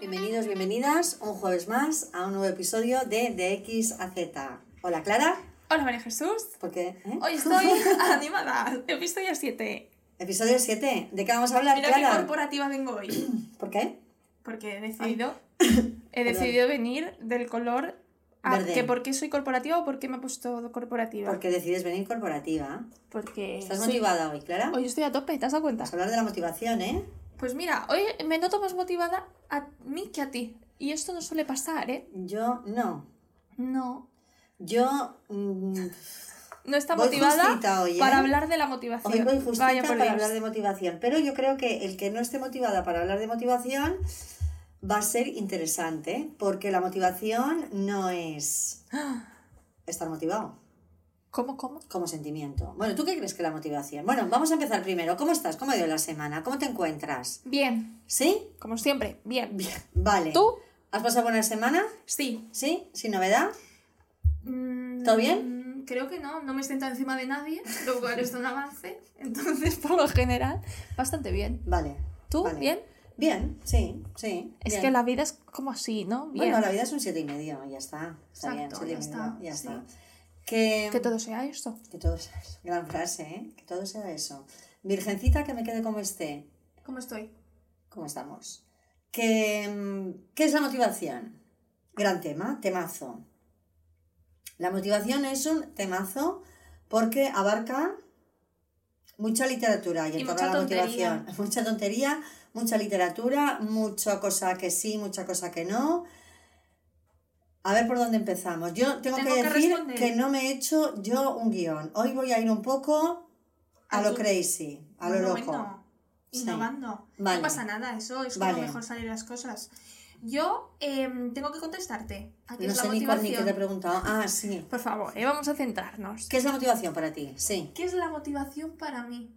Bienvenidos, bienvenidas un jueves más a un nuevo episodio de De X a Z. Hola Clara. Hola María Jesús. ¿Por qué? ¿Eh? Hoy estoy animada. Episodio 7. Episodio 7. ¿De qué vamos a hablar, Mira qué Clara? corporativa vengo hoy. ¿Por qué? Porque he decidido, he decidido venir del color a Verde. que por qué soy corporativa o por qué me he puesto corporativa. Porque decides venir corporativa. Porque ¿Estás soy- motivada hoy, Clara? Hoy estoy a tope, ¿te has dado cuenta? Vamos a hablar de la motivación, ¿eh? Pues mira, hoy me noto más motivada a mí que a ti. Y esto no suele pasar, ¿eh? Yo no. No. Yo mm, No está motivada hoy, ¿eh? para hablar de la motivación. hoy voy justita Vaya para Dios. hablar de motivación. Pero yo creo que el que no esté motivada para hablar de motivación va a ser interesante. Porque la motivación no es estar motivado. ¿Cómo, cómo? como sentimiento. Bueno, ¿tú qué crees que es la motivación? Bueno, vamos a empezar primero. ¿Cómo estás? ¿Cómo ha ido la semana? ¿Cómo te encuentras? Bien, ¿Sí? como siempre, bien. Vale. ¿Tú? ¿Has pasado buena semana? Sí. ¿Sí? ¿Sin novedad? Mm, ¿Todo bien? Creo que no, no me siento encima de nadie, lo cual es un avance. Entonces, por lo general, bastante bien. Vale. ¿Tú? Vale. ¿Bien? Bien, sí, sí. Es bien. que la vida es como así, ¿no? Bien. Bueno, la vida es un siete y medio, ya está. Está bien, Exacto, y ya medio, está, ya sí. Que, Que todo sea esto. que todo sea eso. Gran frase, ¿eh? Que todo sea eso. Virgencita, que me quede como esté. ¿Cómo estoy? ¿Cómo estamos? ¿Qué, mm, ¿Qué es la motivación? Gran tema, temazo. La motivación es un temazo porque abarca mucha literatura y en Y torno a la tontería. motivación. Mucha tontería, mucha literatura, mucha cosa que sí, mucha cosa que no. A ver por dónde empezamos. Yo tengo, Tengo que que decir responder. que no me he hecho yo un guion. Hoy voy a ir un poco a A lo tu- crazy, a lo loco. Sí. innovando. Vale. No pasa nada, eso es Vale. como mejor salir las cosas. Yo em, tengo que contestarte. ¿A qué No es la sé ni cuál ni qué motivación? te he preguntado. Ah, sí. Por favor, eh, vamos a centrarnos. ¿Qué es la motivación para ti? Sí. ¿Qué es la motivación para mí?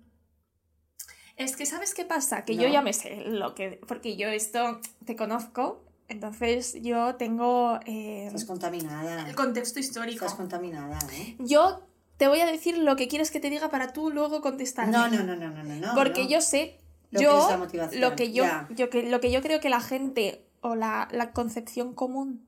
Es que, ¿sabes qué pasa? Que No. yo ya me sé lo que... Porque yo esto te conozco, entonces yo tengo eh, Estás contaminada. el contexto histórico. Estás contaminada, ¿eh? Yo te voy a decir lo que quieres que te diga para tú luego contestarme. No, no, no, no, no, no. Porque no. yo sé, Lo que yo, es la motivación, lo que yo, yo que, lo que yo creo que la gente o la, la concepción común,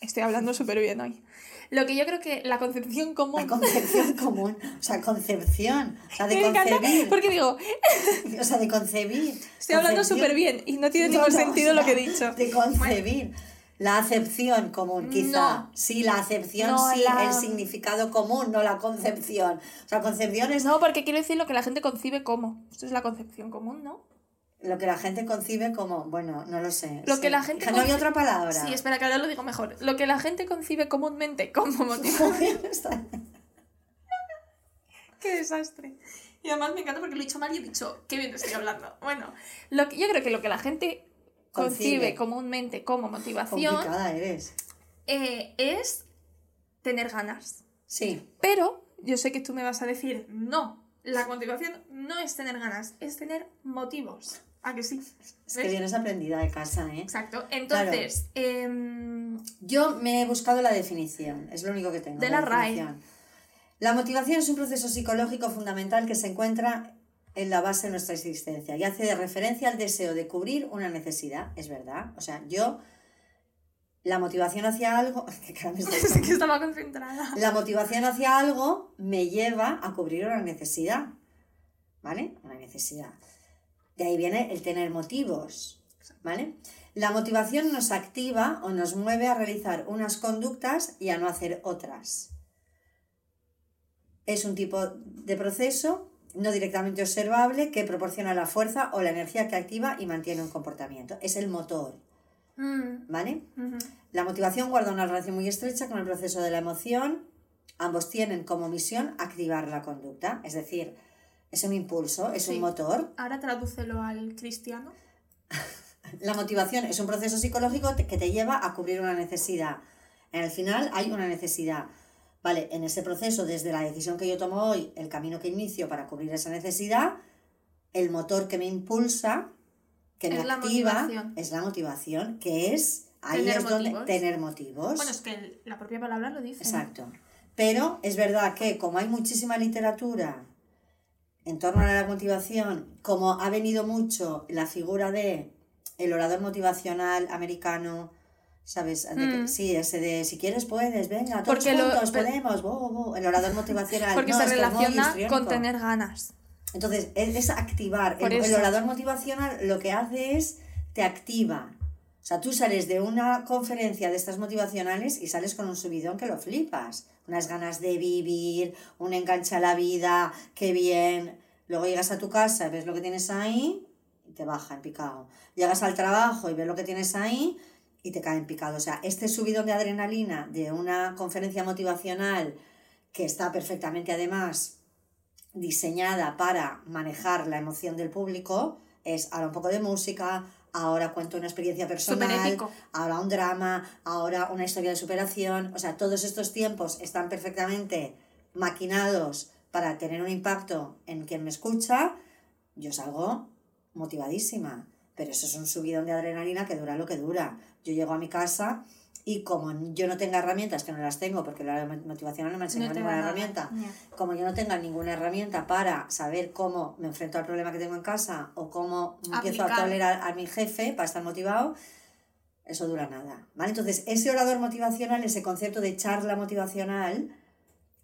estoy hablando súper bien hoy, lo que yo creo que la concepción común... La concepción común. O sea, concepción. O sea, de Me concebir. porque digo, O sea, de concebir. estoy hablando Concepción. súper bien y no tiene ningún no, sentido o lo sea, que he dicho. De concebir. La acepción común, quizá. No. Sí, la acepción No, sí, la- el significado común, no la concepción. O sea, concepción es No, porque quiero decir lo que la gente concibe como. Esto es la concepción común, ¿no? Lo que la gente concibe como, bueno, no lo sé. Lo sí. que la gente No hay otra palabra. Sí, espera, que ahora lo digo mejor. Lo que la gente concibe comúnmente como motivación. ¡Qué desastre! Y además me encanta porque lo he dicho mal y he dicho, qué bien te estoy hablando. Bueno, lo que, yo creo que lo que la gente concibe, Concibe. comúnmente como motivación Complicada eres. eh, es tener ganas. Sí, Pero yo sé que tú me vas a decir, no, la motivación no es tener ganas, es tener motivos. ¿A que sí? es que vienes aprendida de casa, ¿eh? Exacto. Entonces, em, Yo me he buscado la definición, es lo único que tengo. De la RAE. definición. La motivación es un proceso psicológico fundamental que se encuentra en la base de nuestra existencia y hace de referencia al deseo de cubrir una necesidad, es verdad. O sea, yo, la motivación hacia algo, ¿qué cara me estás es que estaba concentrada. La motivación hacia algo me lleva a cubrir una necesidad. ¿Vale? Una necesidad. De ahí viene el tener motivos. ¿Vale? La motivación nos activa o nos mueve a realizar unas conductas y a no hacer otras. Es un tipo de proceso no directamente observable que proporciona la fuerza o la energía que activa y mantiene un comportamiento. Es el motor. Mm, ¿Vale? La motivación guarda una relación muy estrecha con el proceso de la emoción. Ambos tienen como misión activar la conducta, es decir, es un impulso, es Sí. un motor. Ahora tradúcelo al cristiano. La motivación es un proceso psicológico que te lleva a cubrir una necesidad. En el final hay una necesidad. Vale, en ese proceso, desde la decisión que yo tomo hoy, el camino que inicio para cubrir esa necesidad, el motor que me impulsa, que me Es activa, es la motivación, que es ahí Tener es donde motivos. tener motivos. Bueno, es que la propia palabra lo dice. Exacto. Pero es verdad que como hay muchísima literatura en torno a la motivación, como ha venido mucho la figura de el orador motivacional americano, ¿sabes? De que- Mm. sí, ese de si quieres puedes, venga, todos Porque lo- juntos pero- podemos, bo, bo, el orador motivacional. Porque no, se relaciona con tener ganas. Entonces, es, es activar. El, el orador motivacional lo que hace es te activa. O sea, tú sales de una conferencia de estas motivacionales y sales con un subidón que lo flipas. Unas ganas de vivir, un enganche a la vida, qué bien. Luego llegas a tu casa, ves lo que tienes ahí y te baja en picado. Llegas al trabajo y ves lo que tienes ahí y te cae en picado. O sea, este subidón de adrenalina de una conferencia motivacional que está perfectamente además diseñada para manejar la emoción del público es ahora un poco de música, ahora cuento una experiencia personal, ahora un drama, ahora una historia de superación. O sea, todos estos tiempos están perfectamente maquinados para tener un impacto en quien me escucha. Yo salgo motivadísima, pero eso es un subidón de adrenalina que dura lo que dura. Yo llego a mi casa y como yo no tenga herramientas, que no las tengo porque la motivación no me ha enseñado No ninguna herramienta, como yo no tenga ninguna herramienta para saber cómo me enfrento al problema que tengo en casa o cómo empiezo a tolerar a mi jefe para estar motivado, eso dura nada. ¿vale? Entonces, ese orador motivacional, ese concepto de charla motivacional,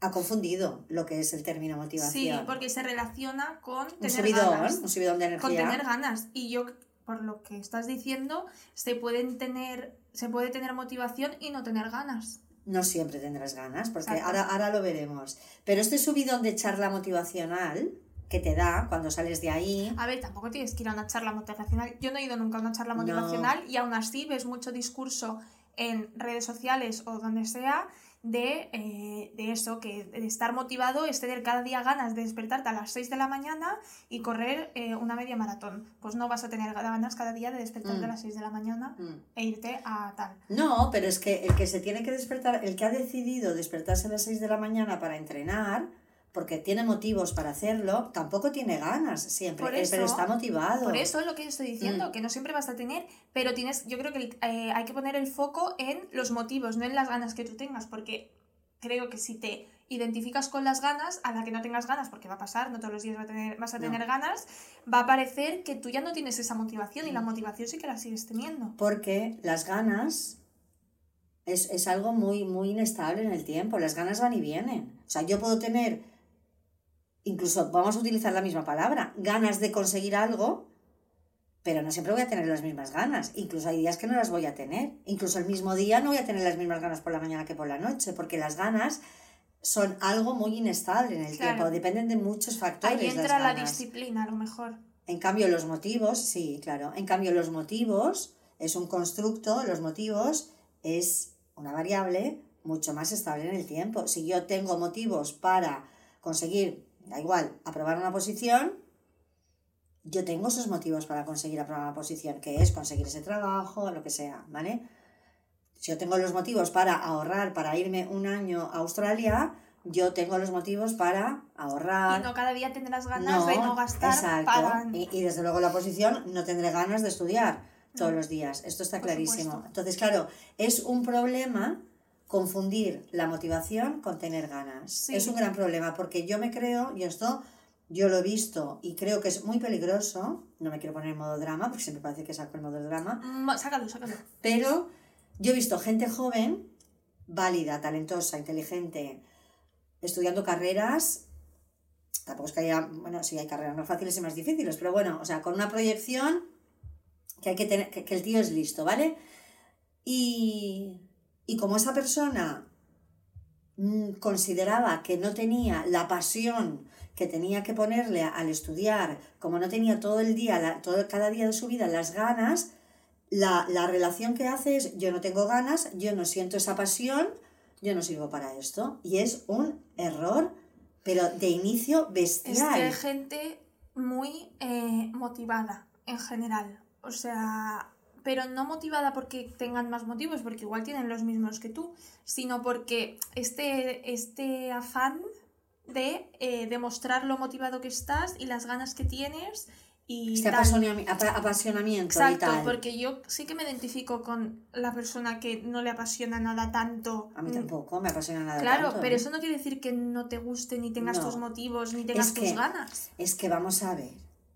ha confundido lo que es el término Sí, motivación. porque se relaciona con un tener subidón, ganas. un subidón de energía. Con tener ganas. Y yo, por lo que estás diciendo, se pueden tener, se puede tener motivación y no tener ganas. No siempre tendrás ganas, porque ahora, ahora lo veremos. Pero este subidón de charla motivacional que te da cuando sales de ahí, A ver, tampoco tienes que ir a una charla motivacional. Yo no he ido nunca a una charla No. motivacional y aún así ves mucho discurso en redes sociales o donde sea de, eh, de eso, que de estar motivado es tener cada día ganas de despertarte a las 6 de la mañana y correr eh, una media maratón. Pues no vas a tener ganas cada día de despertarte Mm. a las 6 de la mañana mm, e irte a tal. No, pero es que el que se tiene que despertar, el que ha decidido despertarse a las 6 de la mañana para entrenar, porque tiene motivos para hacerlo, tampoco tiene ganas siempre, Por eh, pero está motivado. Por eso es lo que estoy diciendo, Mm. que no siempre vas a tener, pero tienes, yo creo que eh, hay que poner el foco en los motivos, no en las ganas que tú tengas, porque creo que si te identificas con las ganas, a la que no tengas ganas, porque va a pasar, no todos los días va a tener, vas a No. tener ganas, va a parecer que tú ya no tienes esa motivación y la motivación sí que la sigues teniendo. Porque las ganas es, es algo muy, muy inestable en el tiempo, las ganas van y vienen. O sea, yo puedo tener, incluso vamos a utilizar la misma palabra, ganas de conseguir algo, pero no siempre voy a tener las mismas ganas. Incluso hay días que no las voy a tener. Incluso el mismo día no voy a tener las mismas ganas por la mañana que por la noche, porque las ganas son algo muy inestable en el Claro. tiempo, dependen de muchos factores. Ahí las entra la disciplina, a lo mejor. En cambio, los motivos, sí, claro. En cambio, los motivos es un constructo, los motivos es una variable mucho más estable en el tiempo. Si yo tengo motivos para conseguir, da igual, aprobar una posición, yo tengo esos motivos para conseguir aprobar una posición, que es conseguir ese trabajo, lo que sea, ¿vale? Si yo tengo los motivos para ahorrar, para irme un año a Australia, yo tengo los motivos para ahorrar, Y no cada día tendrás ganas de no gastar exacto. para... Y, y desde luego la posición no tendré ganas de estudiar todos No. los días. Esto está Por clarísimo. supuesto. Entonces, claro, es un problema confundir la motivación con tener ganas. Sí. Es un gran problema porque yo me creo, y esto yo lo he visto y creo que es muy peligroso, no me quiero poner en modo drama porque siempre parece que saco el modo drama, Mm, Sácalo, sácalo. pero yo he visto gente joven, válida, talentosa, inteligente, estudiando carreras. Tampoco es que haya, bueno, sí hay carreras más fáciles y más difíciles, pero bueno, o sea, con una proyección que hay que tener, que, que el tío es listo, ¿vale? Y, y como esa persona mm, consideraba que no tenía la pasión que tenía que ponerle al estudiar, como no tenía todo el día, todo, cada día de su vida las ganas, la, la relación que hace es yo no tengo ganas, yo no siento esa pasión, yo no sirvo para esto. Y es un error, pero de inicio Es bestial. que hay gente muy eh, motivada en general. O sea, pero no motivada porque tengan más motivos, porque igual tienen los mismos que tú, sino porque este, este afán de eh, demostrar lo motivado que estás y las ganas que tienes y Este apasionami- apa- apasionamiento y Exacto, tal. porque yo sí que me identifico con la persona que no le apasiona nada tanto. A mí Mm, tampoco me apasiona nada. Claro, tanto, pero ¿eh? eso no quiere decir que no te guste, ni tengas No. tus motivos, ni tengas Es tus que- ganas. Es que vamos a ver.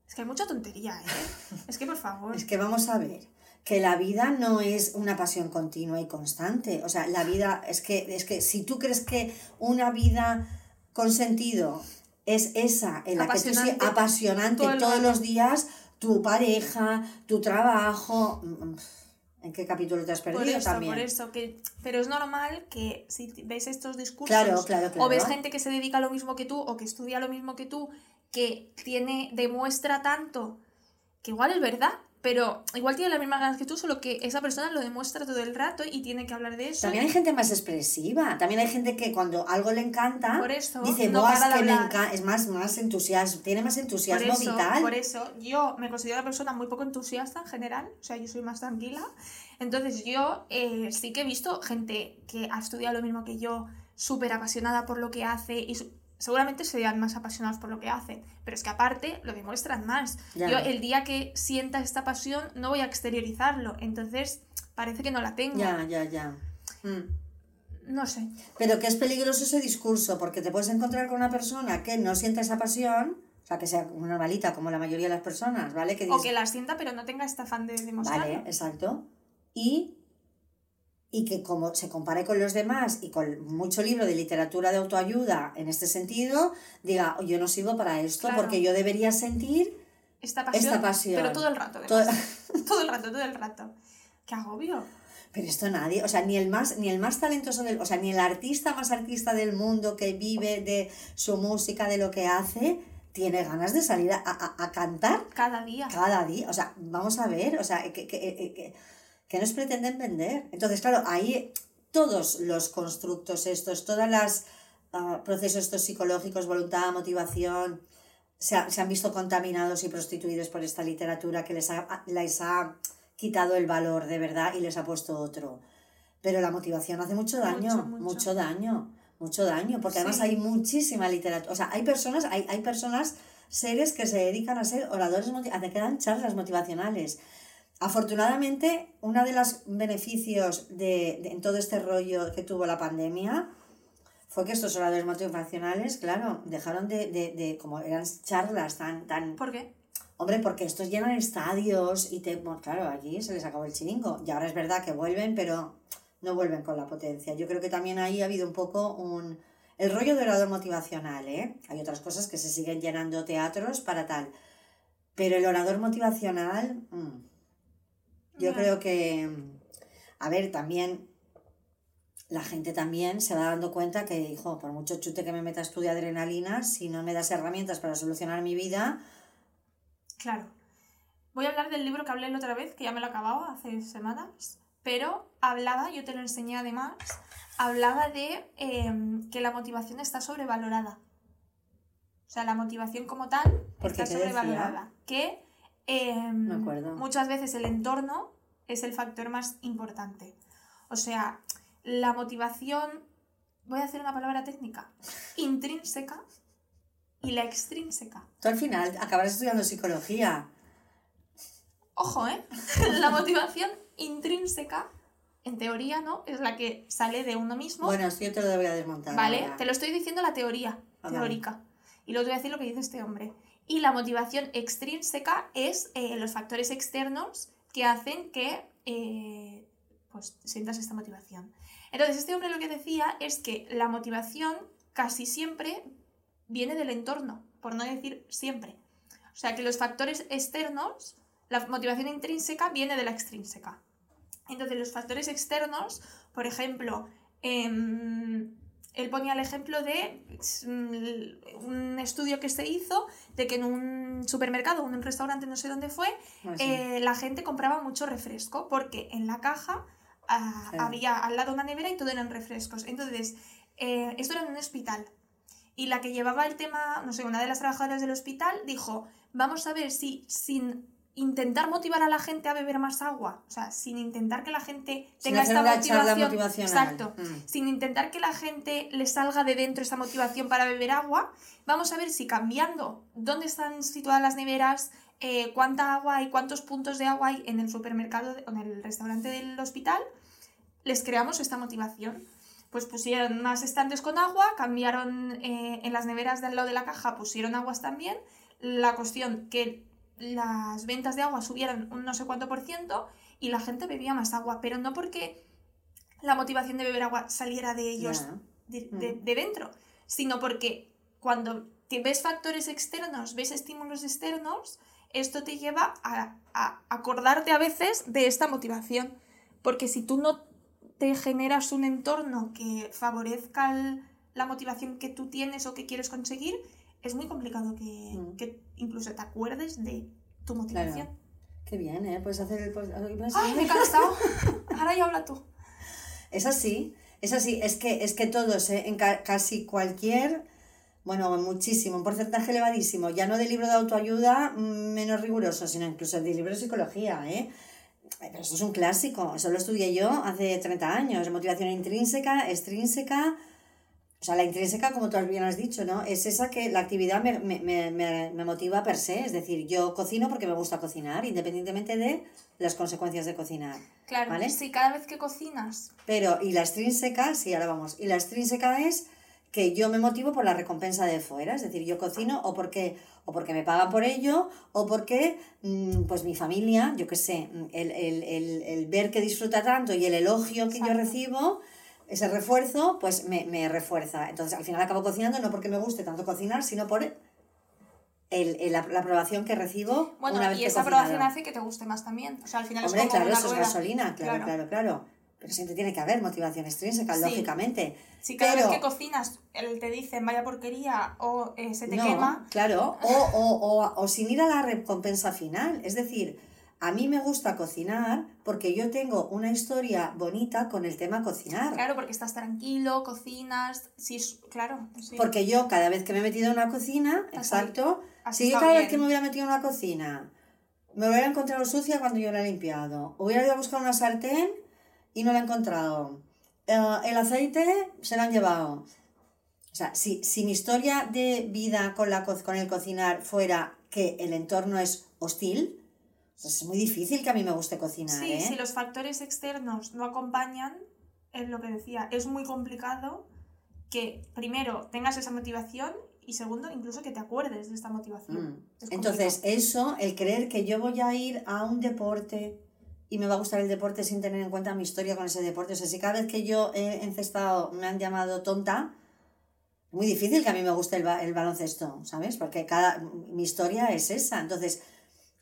Es que hay mucha tontería, ¿eh? Es que por favor. Es que vamos a ver que la vida no es una pasión continua y constante. O sea, la vida es que, es que si tú crees que una vida con sentido es esa en la que tú Apasionante. Todo todos los días, tu pareja, tu trabajo. ¿En qué capítulo te has perdido Por eso, también? por eso. Que, pero es normal que si ves estos discursos Claro, claro, o ves gente que se dedica a lo mismo que tú o que estudia lo mismo que tú, que tiene, demuestra tanto, que igual es verdad, pero igual tiene las mismas ganas que tú, solo que esa persona lo demuestra todo el rato y tiene que hablar de eso. También hay gente más expresiva. También hay gente que cuando algo le encanta, Por eso, dice, no "Buah, es que me hablar". encanta, es más, más entusiasmo, tiene más por entusiasmo eso, vital. por eso, yo me considero una persona muy poco entusiasta en general, o sea, yo soy más tranquila. Entonces, yo eh, sí que he visto gente que ha estudiado lo mismo que yo, súper apasionada por lo que hace y seguramente serían más apasionados por lo que hacen, pero es que aparte lo demuestran más. Ya. Yo el día que sienta esta pasión no voy a exteriorizarlo, entonces parece que no la tengo. Ya, ya, ya. Mm. No sé. Pero que es peligroso ese discurso, porque te puedes encontrar con una persona que no sienta esa pasión, o sea, que sea una normalita como la mayoría de las personas, ¿vale? Que O que la sienta pero no tenga este afán de demostrarlo. Vale, exacto. Y, y que como se compare con los demás y con mucho libro de literatura de autoayuda en este sentido, diga, "Oh, yo no sirvo para esto Claro. porque yo debería sentir Esta pasión, esta pasión. pero todo el rato. Todo- todo el rato, todo el rato. Qué agobio. Pero esto nadie, o sea, ni el más, ni el más talentoso del, o sea, ni el artista más artista del mundo que vive de su música, de lo que hace, tiene ganas de salir a, a- a cantar Cada día. cada día. O sea, vamos a ver, o sea, que, que, que- que- nos pretenden vender. Entonces, claro, ahí todos los constructos estos, todos los procesos estos psicológicos, voluntad, motivación, se, ha- se han visto contaminados y prostituidos por esta literatura que les ha, les ha quitado el valor de verdad y les ha puesto otro. Pero la motivación hace mucho daño, Mucho, mucho, mucho. daño, mucho daño, porque además Sí. hay muchísima literatura. O sea, hay personas, hay, hay personas, seres que se dedican a ser oradores, a que dan charlas motivacionales. Afortunadamente, uno de los beneficios de, de- en todo este rollo que tuvo la pandemia fue que estos oradores motivacionales, claro, dejaron de, de, de como eran charlas tan, tan, ¿Por qué? Hombre, porque estos llenan estadios y te. Bueno, claro, allí se les acabó el chiringo. Y ahora es verdad que vuelven, pero no vuelven con la potencia. Yo creo que también ahí ha habido un poco un. El rollo de orador motivacional, ¿eh? Hay otras cosas que se siguen llenando teatros para tal. Pero el orador motivacional. mm, yo creo que. A ver, también. La gente también se va dando cuenta que, hijo, por mucho chute que me meta a estudiar adrenalina, si no me das herramientas para solucionar mi vida, Claro. Voy a hablar del libro que hablé la otra vez, que ya me lo acababa hace semanas, pero hablaba, yo te lo enseñé además, hablaba de em, que la motivación está sobrevalorada. O sea, la motivación como tal está sobrevalorada. Que em, Me acuerdo. muchas veces el entorno es el factor más importante. O sea, la motivación, voy a hacer una palabra técnica, intrínseca y la extrínseca. Tú al final acabarás estudiando psicología. Ojo, ¿eh? La motivación intrínseca, en teoría, ¿no? Es la que sale de uno mismo. Bueno, esto yo te lo voy a desmontar. ¿Vale? ahora. Te lo estoy diciendo la teoría Ah, teórica. Y luego te voy a decir lo que dice este hombre. Y la motivación extrínseca es eh, los factores externos que hacen que eh, pues sientas esta motivación. Entonces, este hombre lo que decía es que la motivación casi siempre viene del entorno, por no decir siempre. O sea, que los factores externos, la motivación intrínseca viene de la extrínseca. Entonces, los factores externos, por ejemplo, em, él ponía el ejemplo de mm, un estudio que se hizo de que en un supermercado o en un restaurante, no sé dónde fue, Ah, sí. eh, la gente compraba mucho refresco porque en la caja ah, Sí. había al lado una nevera y todo eran refrescos. Entonces, eh, esto era en un hospital. Y la que llevaba el tema, no sé, una de las trabajadoras del hospital dijo, vamos a ver si sin intentar motivar a la gente a beber más agua, o sea, sin intentar que la gente tenga esta motivación, exacto, Mm. sin intentar que la gente le salga de dentro esa motivación para beber agua, vamos a ver si cambiando dónde están situadas las neveras, eh, cuánta agua hay, cuántos puntos de agua hay en el supermercado o en el restaurante del hospital, les creamos esta motivación. Pues pusieron más estantes con agua, cambiaron eh, en las neveras de al lado de la caja, pusieron aguas también. La cuestión que las ventas de agua subieran un no sé cuánto por ciento y la gente bebía más agua, pero no porque la motivación de beber agua saliera de ellos de, Mm. de- de dentro, sino porque cuando te ves factores externos, ves estímulos externos, esto te lleva a, a acordarte a veces de esta motivación. Porque si tú no te generas un entorno que favorezca el- la motivación que tú tienes o que quieres conseguir, es muy complicado que, Mm. que incluso te acuerdes de tu motivación. Qué bien, ¿eh? Puedes hacer el... pues, ¡Ay, me he cansado! Ahora ya habla tú. Es así, es así, es que, es que todos, ¿eh? en ca- casi cualquier, bueno, muchísimo, un porcentaje elevadísimo, ya no de libro de autoayuda mm, menos riguroso, sino incluso de libro de psicología, ¿eh? Pero esto es un clásico, eso lo estudié yo hace 30 años, motivación intrínseca, extrínseca, o sea, la intrínseca, como tú bien has dicho, ¿no? Es esa que la actividad me, me, me, me- motiva per se, es decir, yo cocino porque me gusta cocinar, independientemente de las consecuencias de cocinar. Claro, ¿Vale? si cada vez que cocinas Pero, y la extrínseca, sí, ahora vamos. Y la extrínseca es que yo me motivo por la recompensa de fuera, es decir, yo cocino o porque, o porque me pagan por ello, o porque, mm, pues mi familia, yo qué sé, el, el, el, el ver que disfruta tanto y el elogio que yo Exacto. recibo, ese refuerzo, pues me, me refuerza. Entonces, al final acabo cocinando no porque me guste tanto cocinar, sino por el, el- la, la aprobación que recibo Bueno, una vez y esa cocinado. aprobación hace que te guste más también. O sea, al final Hombre, es como claro, una eso es rueda. gasolina, claro, claro, claro. Pero siempre tiene que haber motivación extrínseca, Sí. lógicamente. Si cada Pero- vez que cocinas él te dicen vaya porquería o eh, se te no, quema, claro, o, o, o, o sin ir a la recompensa final. Es decir, a mí me gusta cocinar porque yo tengo una historia bonita con el tema cocinar. claro, porque estás tranquilo, cocinas, sí, claro, sí. Porque yo cada vez que me he metido en una cocina, exacto, si yo cada vez que me hubiera metido en una cocina, me hubiera encontrado sucia cuando yo la he limpiado, hubiera ido a buscar una sartén y no la he encontrado, Eh, el aceite se lo han llevado. O sea, si, si mi historia de vida con, la, co- con el cocinar fuera que el entorno es hostil, pues es muy difícil que a mí me guste cocinar, Sí, ¿eh? si los factores externos no acompañan, es lo que decía, es muy complicado que primero tengas esa motivación y segundo incluso que te acuerdes de esta motivación. Mm. Es Entonces, eso, el creer que yo voy a ir a un deporte y me va a gustar el deporte sin tener en cuenta mi historia con ese deporte. O sea, si cada vez que yo he encestado me han llamado tonta, muy difícil que a mí me guste el, ba- el baloncesto, ¿sabes? Porque cada, mi historia es esa. Entonces,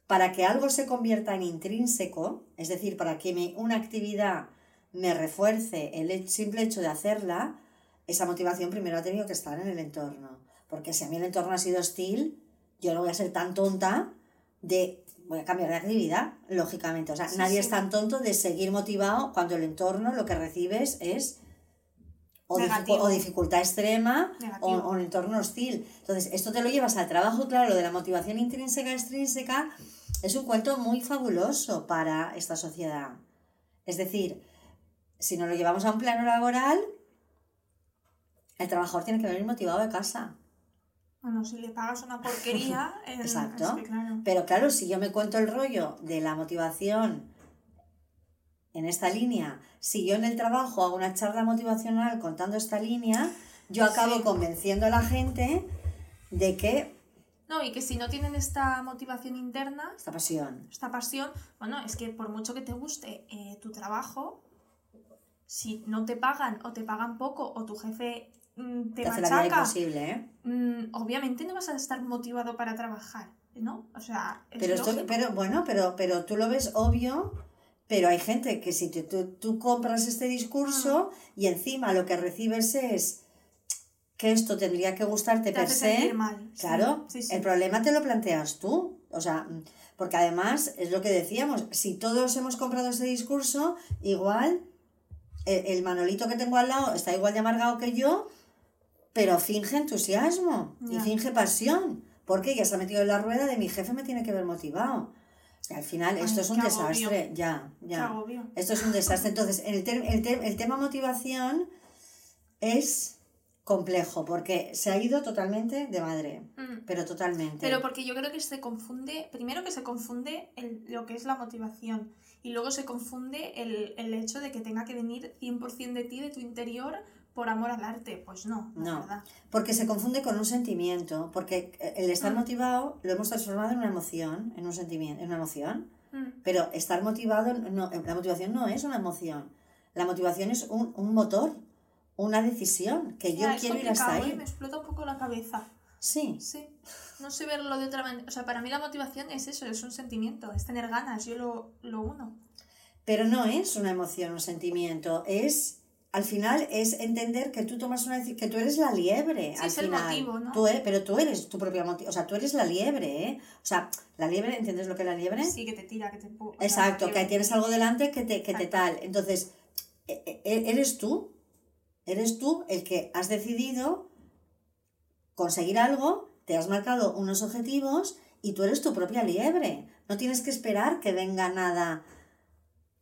para que algo se convierta en intrínseco, es decir, para que me- una actividad me refuerce el simple hecho de hacerla, esa motivación primero ha tenido que estar en el entorno. Porque si a mí el entorno ha sido hostil, yo no voy a ser tan tonta de voy a cambiar de actividad, lógicamente. O sea, Sí, nadie sí. es tan tonto de seguir motivado cuando el entorno lo que recibes es o, dificu- Negativo. o dificultad extrema o, un entorno hostil. Entonces, esto te lo llevas al trabajo, claro, lo de la motivación intrínseca, extrínseca, es un cuento muy fabuloso para esta sociedad. Es decir, si nos lo llevamos a un plano laboral, el trabajador tiene que venir motivado de casa. Bueno, si le pagas una porquería, eh, Exacto. es que claro. Pero claro, si yo me cuento el rollo de la motivación en esta línea, si yo en el trabajo hago una charla motivacional contando esta línea, yo acabo Sí. convenciendo a la gente de que No, y que si no tienen esta motivación interna, esta pasión. esta pasión, bueno, es que por mucho que te guste eh, tu trabajo, si no te pagan o te pagan poco o tu jefe mm, te Te hace la vida machaca, imposible, ¿eh? mm, obviamente no vas a estar motivado para trabajar, ¿no? O sea, es Pero, esto, pero bueno, pero, pero tú lo ves obvio, pero hay gente que si tú, tú, tú compras este discurso Mm. y encima lo que recibes es que esto tendría que gustarte te per se, mal. Claro, sí, sí. el problema te lo planteas tú. O sea, mm, porque además es lo que decíamos, si todos hemos comprado ese discurso, igual el, el Manolito que tengo al lado está igual de amargado que yo, pero finge entusiasmo y finge pasión, porque ya se ha metido en la rueda de mi jefe me tiene que ver motivado. Al final Ay, esto es un agobio. desastre, ya, ya. Esto es un desastre. Entonces, el, el, te- el tema motivación es complejo porque se ha ido totalmente de madre, Mm. pero totalmente. Pero porque yo creo que se confunde, primero que se confunde el- lo que es la motivación y luego se confunde el, el hecho de que tenga que venir 100% de ti, de tu interior, por amor al arte. Pues no, no, verdad. Porque se confunde con un sentimiento. Porque el estar Mm. motivado lo hemos transformado en una emoción, en un sentimiento, en una emoción. Mm. Pero estar motivado, no, la motivación no es una emoción. La motivación es un, un motor, una decisión, que yo Ya, quiero ir hasta ¿eh? ahí. Me explota un poco la cabeza. Sí, Sí, no sé verlo de otra manera. O sea, para mí la motivación es eso, es un sentimiento, es tener ganas, yo lo, lo uno. pero no es una emoción, un sentimiento. Es, al final, es entender que tú tomas una decisión, que tú eres la liebre. Sí, al es el final. motivo, ¿no? Tú e- pero tú eres tu propia motivo. O sea, tú eres la liebre, ¿eh? O sea, la liebre, ¿entiendes lo que es la liebre? Sí, que te tira, que te empuja. Exacto, que tienes algo delante que te, que te tal. Entonces, e- e- eres tú, eres tú el que has decidido conseguir algo, te has marcado unos objetivos y tú eres tu propia liebre. No tienes que esperar que venga nada,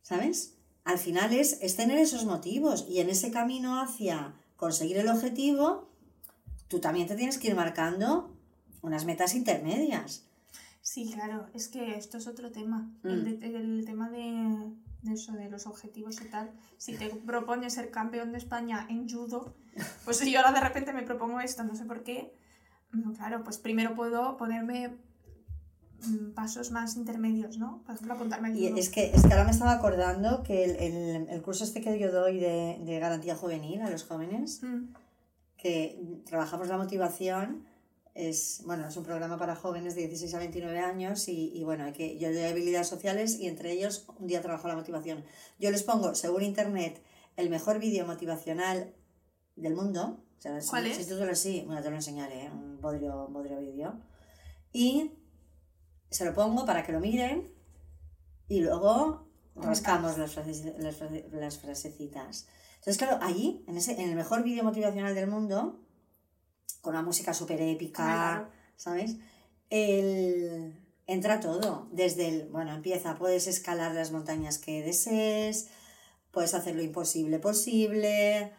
¿sabes? Al final es, es tener esos motivos y en ese camino hacia conseguir el objetivo, tú también te tienes que ir marcando unas metas intermedias. Sí, claro, es que esto es otro tema. Mm. El, de- el tema de, de eso, de los objetivos y tal. Si te propones ser campeón de España en judo, pues si yo ahora de repente me propongo esto, no sé por qué. mm, Claro, pues primero puedo ponerme mm, pasos más intermedios, ¿no? Por ejemplo, apuntarme Y judo. es que, es que ahora me estaba acordando que el, el- el curso este que yo doy de, de garantía juvenil a los jóvenes, Mm, que trabajamos la motivación, es, bueno, es un programa para jóvenes de 16 a 29 años y, y bueno, hay que, yo doy habilidades sociales y entre ellos un día trabajo la motivación. Yo les pongo, según internet, el mejor vídeo motivacional del mundo. O sea, si- ¿Cuál si es? tú te lo sí, bueno, te lo enseñaré, un bodrio, un bodrio vídeo. Y se lo pongo para que lo miren y luego rascamos las, frase- las, frase- las frasecitas. Entonces, claro, allí, en, ese, en el mejor vídeo motivacional del mundo, con una música súper épica. ¿sabes? El, entra todo. Desde el, bueno, empieza, puedes escalar las montañas que desees, puedes hacer lo imposible posible.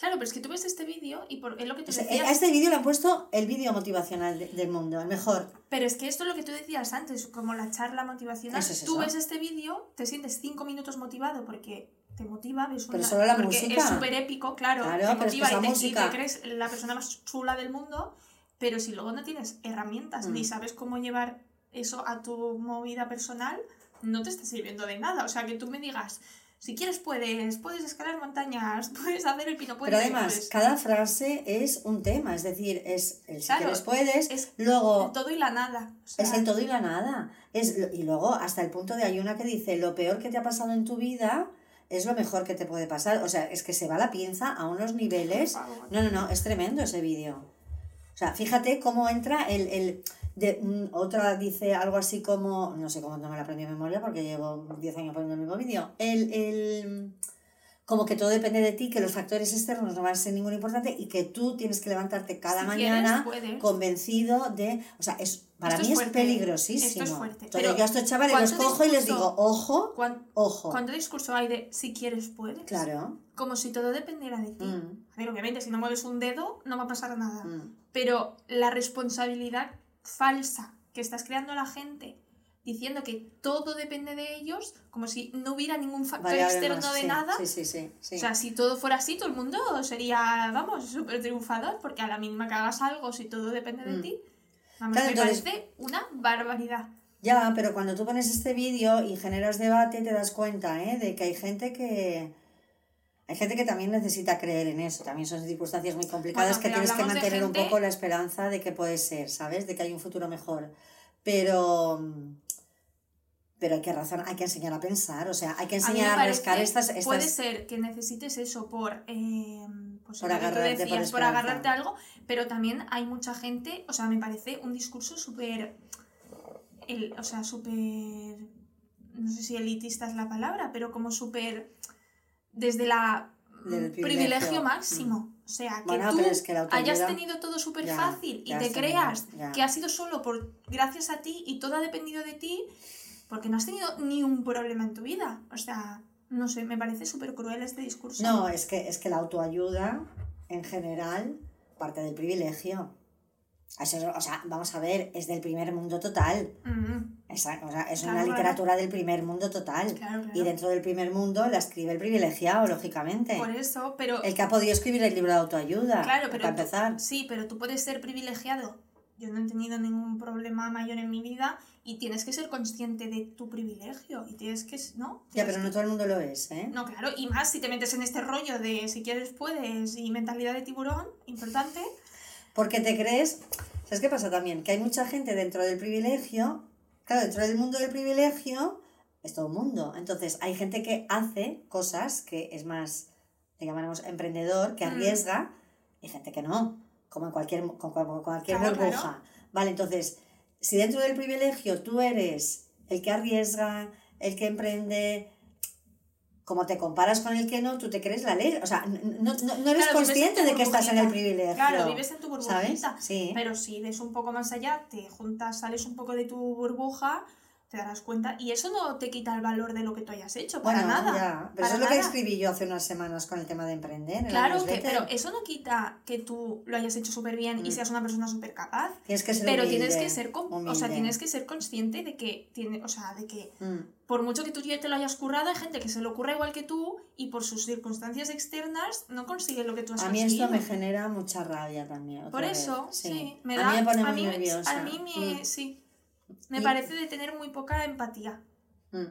Claro, pero es que tú ves este vídeo y por, es lo que tú O sea, decías. a este vídeo le han puesto el vídeo motivacional de- del mundo, el mejor. Pero es que esto es lo que tú decías antes, como la charla motivacional. Es tú ves este vídeo, te sientes cinco minutos motivado porque te motiva, ves Pero una- solo la porque música. es súper épico, claro, Claro, te pero es que motiva y, te, y música- te crees la persona más chula del mundo, pero si luego no tienes herramientas Mm. ni sabes cómo llevar eso a tu movida personal, no te está sirviendo de nada. O sea, que tú me digas, si quieres puedes, puedes escalar montañas, puedes hacer el pino puente, Pero además, cada frase es un tema, es decir, es el si Claro, quieres puedes, es luego el todo y la nada. O sea, es el todo y la nada. Es, y luego hasta el punto de hay una que dice, lo peor que te ha pasado en tu vida es lo mejor que te puede pasar. O sea, es que se va la pinza a unos niveles. No, no, no, es tremendo ese vídeo. O sea, fíjate cómo entra el... el otra dice algo así como, no sé cómo no me la aprendí de memoria porque llevo 10 años poniendo el mismo vídeo. El, el, como que todo depende de ti, que los factores externos no van a ser ningún importante y que tú tienes que levantarte cada Si mañana quieres, convencido de... O sea, es, para Esto mí es peligrosísimo. esto es fuerte, Entonces pero yo a estos chavales los ¿cuánto cojo y les digo, ojo, ¿Cuán- ojo. ¿Cuánto discurso hay de si quieres puedes? Claro. Como si todo dependiera de ti. Mm, A ver, obviamente, si no mueves un dedo, no va a pasar nada. mm. Pero la responsabilidad falsa que estás creando a la gente diciendo que todo depende de ellos, como si no hubiera ningún factor Variable externo más, de sí, nada. Sí, sí. O sea, si todo fuera así, todo el mundo sería, vamos, súper triunfador, porque a la mínima que hagas algo, si todo depende de Mm. ti, vamos, Claro, me entonces- parece una barbaridad. Ya, pero cuando tú pones este vídeo y generas debate, te das cuenta, ¿eh? De que hay gente que... Hay gente que también necesita creer en eso. También son circunstancias muy complicadas Bueno, que tienes que mantener un gente- poco la esperanza de que puede ser, ¿sabes? De que hay un futuro mejor. Pero... Pero hay que razón, hay que enseñar a pensar, o sea, hay que A enseñar a, parece- rascar estas... estas... Puede ser que necesites eso por, eh, pues Por agarrarte, por decías, por, esperanza. agarrarte a algo, pero también hay mucha gente, o sea, me parece un discurso súper, o sea, súper, no sé si elitista es la palabra, pero como súper, desde la mm, privilegio. privilegio máximo. O sea, que Bueno, tú es que hayas tenido todo súper fácil y te creas que ha sido solo por gracias a ti y todo ha dependido de ti, porque no has tenido ni un problema en tu vida. O sea, no sé, me parece súper cruel este discurso. No, es que, es que la autoayuda, en general, parte del privilegio. Eso es- o sea, vamos a ver, es del primer mundo total. Mm, Esa- o sea, es Claro, una claro. literatura del primer mundo total. Claro. Y dentro del primer mundo la escribe el privilegiado, lógicamente. Por eso, pero... El que ha podido escribir el libro de autoayuda. Claro, pero Para tú- empezar. sí, pero tú puedes ser privilegiado. Yo no he tenido ningún problema mayor en mi vida y tienes que ser consciente de tu privilegio y tienes que, ¿no? Ya, Tienes pero no todo el mundo lo es, ¿eh? No, claro, y más si te metes en este rollo de si quieres puedes y mentalidad de tiburón, importante. Porque te crees, ¿sabes qué pasa también? Que hay mucha gente dentro del privilegio, claro, dentro del mundo del privilegio es todo un mundo. Entonces hay gente que hace cosas que es más, le llamaremos emprendedor, que Mm. arriesga, y gente que no, como en cualquier, con cualquier Claro, burbuja. claro. Vale, entonces, si dentro del privilegio tú eres el que arriesga, el que emprende, como te comparas con el que no, tú te crees la ley. O sea, no, no, no eres Claro, consciente de que estás en el privilegio. Claro, vives en tu burbujita. ¿Sabes? Sí. Pero si ves un poco más allá, te juntas, sales un poco de tu burbuja, te darás cuenta. Y eso no te quita el valor de lo que tú hayas hecho, para Bueno, nada. ya. Pero para eso es lo que escribí yo hace unas semanas con el tema de emprender. Claro, que, pero eso no quita que tú lo hayas hecho súper bien y Mm. seas una persona súper capaz. Tienes que ser Pero humilde, tienes que ser, o sea, tienes que ser consciente de que tiene, o sea, de que Mm. por mucho que tú ya te lo hayas currado, hay gente que se lo ocurra igual que tú y por sus circunstancias externas no consigue lo que tú has A mí esto conseguido. me genera mucha rabia también. Por vez. eso, sí. Me a da, mí me pone a muy mí, nerviosa. A mí me, Mm, sí. Me Y- parece de tener muy poca empatía mm.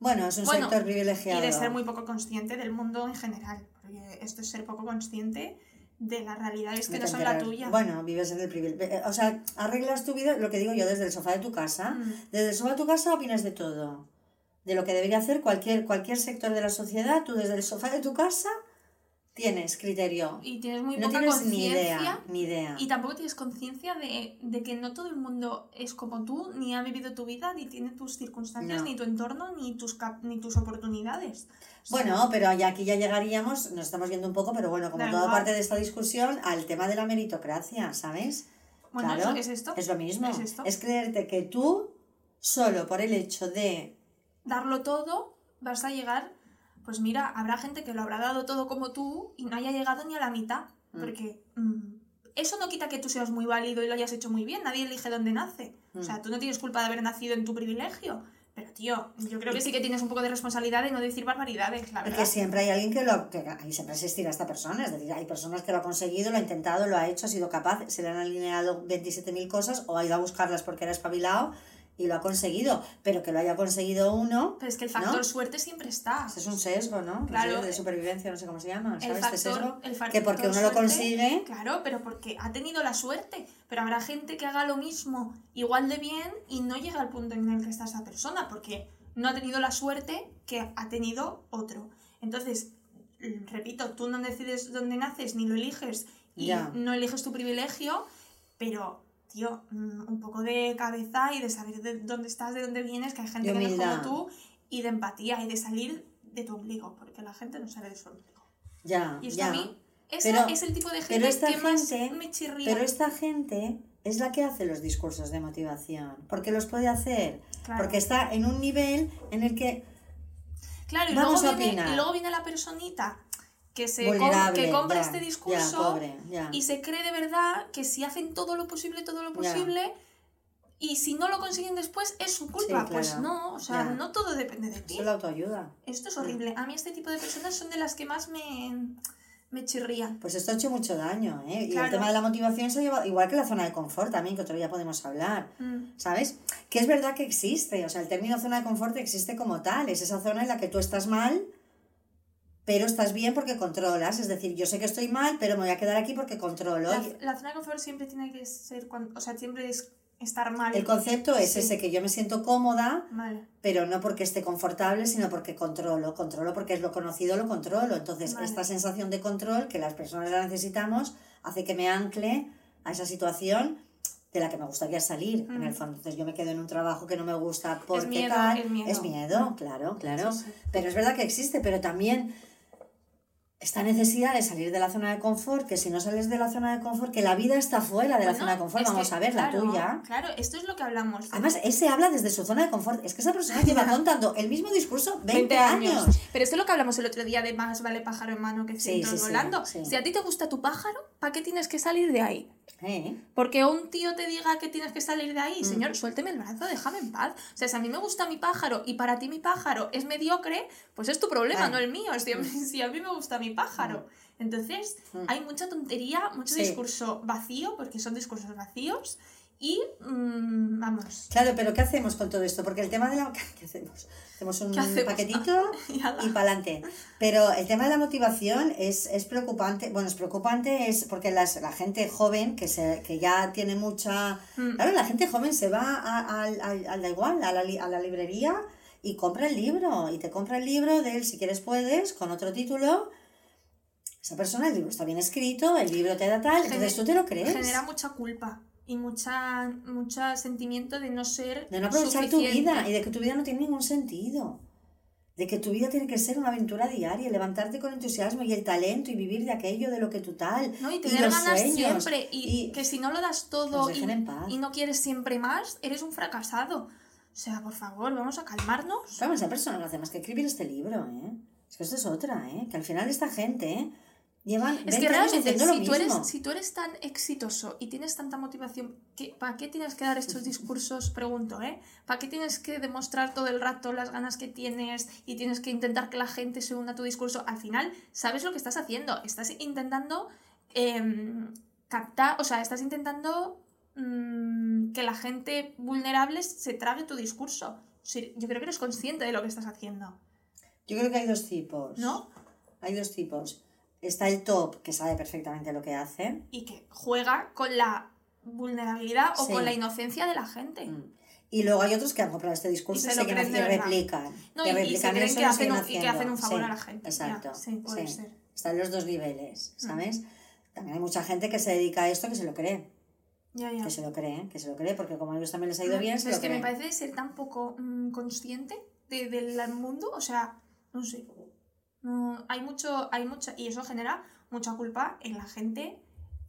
Bueno, es un Bueno, sector privilegiado. y de ser muy poco consciente del mundo en general. Porque esto es ser poco consciente de las realidades que no son la tuya. Bueno, vives en el privilegio. O sea, arreglas tu vida, lo que digo yo, desde el sofá de tu casa. Mm. Desde el sofá de tu casa opinas de todo. De lo que debería hacer cualquier, cualquier sector de la sociedad. Tú desde el sofá de tu casa tienes criterio. Y tienes muy no poca tienes ni idea, ni idea. Y tampoco tienes conciencia de, de que no todo el mundo es como tú, ni ha vivido tu vida, ni tiene tus circunstancias, No. ni tu entorno, ni tus, cap- ni tus oportunidades. O sea, Bueno, pero ya aquí ya llegaríamos, nos estamos viendo un poco, pero bueno, como Da toda parte de esta discusión, al tema de la meritocracia, ¿sabes? bueno, claro, ¿es esto? Es lo mismo. ¿Es esto? Es creerte que tú, solo por el hecho de... Darlo todo, vas a llegar. Pues mira, habrá gente que lo habrá dado todo como tú y no haya llegado ni a la mitad. Mm. Porque mm, eso no quita que tú seas muy válido y lo hayas hecho muy bien. Nadie elige dónde nace. O sea, Mm. tú no tienes culpa de haber nacido en tu privilegio. Pero tío, yo creo que sí que tienes un poco de responsabilidad de no decir barbaridades, la verdad. Porque siempre hay alguien que lo... Que, ahí siempre existirá esta persona, es decir, hay personas que lo ha conseguido, lo ha intentado, lo ha hecho, ha sido capaz, se le han alineado 27.000 cosas o ha ido a buscarlas porque era espabilado y lo ha conseguido, pero que lo haya conseguido uno, Pero es que el factor ¿no? suerte siempre está. es un sesgo, ¿no? Claro. de supervivencia, no sé cómo se llama, El ¿sabes? factor, este sesgo. el factor Que porque uno lo consigue... Claro, pero porque ha tenido la suerte. Pero habrá gente que haga lo mismo igual de bien y no llega al punto en el que está esa persona porque no ha tenido la suerte que ha tenido otro. Entonces, repito, tú no decides dónde naces ni lo eliges y Ya. no eliges tu privilegio, pero, tío, mm, un poco de cabeza y de saber de dónde estás, de dónde vienes, que hay gente que no es como tú, y de empatía y de salir de tu ombligo, porque la gente no sale de su ombligo. Ya, Y esto ya. a mí, ese Pero- es el tipo de gente esta que más gente- me chirría. Pero esta gente es la que hace los discursos de motivación, porque los puede hacer, Claro. porque está en un nivel en el que Claro, y Vamos luego, a viene, opinar. y luego viene la personita que, se com- que compra ya, este ya, discurso pobre, ya. y se cree de verdad que si hacen todo lo posible, todo lo posible, y si no lo consiguen después es su culpa. Sí, Pues no, o sea, no todo depende de ti. Es la autoayuda. Esto es horrible. A mí este tipo de personas son de las que más me, me chirrían. Pues esto ha hecho mucho daño, ¿eh? Y el tema de la motivación se lleva, igual que la zona de confort también, que otro día podemos hablar, Mm. ¿sabes? Que es verdad que existe, o sea, el término zona de confort existe como tal, es esa zona en la que tú estás mal, pero estás bien porque controlas, es decir, yo sé que estoy mal, pero me voy a quedar aquí porque controlo. La, la zona de confort siempre tiene que ser cuando, o sea, siempre es estar mal. el concepto es Sí. ese, que yo me siento cómoda, Vale. pero no porque esté confortable, sino porque controlo. Controlo porque es lo conocido, lo controlo. Entonces, Vale. esta sensación de control, que las personas la necesitamos, hace que me ancle a esa situación de la que me gustaría salir, en el Mm. fondo. Entonces, yo me quedo en un trabajo que no me gusta porque miedo, tal. es miedo. Es miedo, claro, claro. Sí, sí. Pero es verdad que existe, pero también esta necesidad de salir de la zona de confort, que si no sales de la zona de confort, que la vida está fuera de la Bueno, zona de confort, vamos que, a ver, la tuya. Claro, esto es lo que hablamos. Además, ese habla desde su zona de confort. Es que esa persona lleva contando el mismo discurso 20, años. Pero esto es lo que hablamos el otro día de más vale pájaro en mano que cientos sí, sí, volando. Si a ti te gusta tu pájaro, ¿para qué tienes que salir de ahí? ¿Eh? Porque un tío te diga que tienes que salir de Mm. ahí, señor, suélteme el brazo, déjame en paz. O sea, si a mí me gusta mi pájaro y para ti mi pájaro es mediocre, pues es tu problema, Claro. no el mío. Si a, mí, si a mí me gusta mi pájaro. Entonces, Mm. hay mucha tontería, mucho Sí. discurso vacío, porque son discursos vacíos. Y, mm, vamos, Claro, pero ¿qué hacemos con todo esto? Porque el tema de la... ¿Qué hacemos? Hacemos un ¿Qué hacemos? paquetito y para adelante. Pero el tema de la motivación es, es preocupante. Bueno, es preocupante es porque las, la gente joven que, se, que ya tiene mucha... Mm. Claro, la gente joven se va al- da igual, a la, a la librería y compra el libro. Y te compra el libro de él, si quieres puedes, con otro título. Esa persona, el libro está bien escrito, el libro te da tal, entonces tú te lo crees. genera mucha culpa y mucha, mucho sentimiento de no ser De no aprovechar tu suficiente. vida y de que tu vida no tiene ningún sentido. De que tu vida tiene que ser una aventura diaria, levantarte con entusiasmo y el talento y vivir de aquello, de lo que tú tal. ¿no? Y y tener los ganas sueños, siempre. Y, y que si no lo das todo y, y no quieres siempre más, eres un fracasado. O sea, por favor, vamos a calmarnos. Vamos, esa persona no hace más que escribir este libro, ¿eh? Es que esto es otra, ¿eh? Que al final esta gente, ¿eh? Llevan Es 20 que realmente, si lo tú, eres, si tú eres tan exitoso y tienes tanta motivación, ¿qué- ¿para qué tienes que dar estos discursos? Pregunto, ¿eh? ¿Para qué tienes que demostrar todo el rato las ganas que tienes y tienes que intentar que la gente se una a tu discurso? Al final, ¿sabes lo que estás haciendo? Estás intentando em, captar, o sea, estás intentando mm, que la gente vulnerable se trague tu discurso. Yo creo que eres consciente de lo que estás haciendo, Yo creo que hay dos tipos. ¿no? Hay dos tipos. Está el top, que sabe perfectamente lo que hace. y que juega con la vulnerabilidad o Sí. con la inocencia de la gente. Mm. Y luego hay otros que han comprado este discurso Y se siguen creen haciendo- y replican. No, que y- y se replican creen eso que hacen un- y que hacen un favor Sí, a la gente. Ya, Exacto. sí, puede sí. ser. Están los dos niveles, ¿sabes? También hay mucha gente que se dedica a esto que se lo cree. Ya, ya. Que se lo cree, que se lo cree, porque como a ellos también les ha ido No, bien, se es lo que me parece ser tan poco mm, consciente de- del mundo, o sea, no sé. No, hay mucho, hay mucho, y eso genera mucha culpa en la gente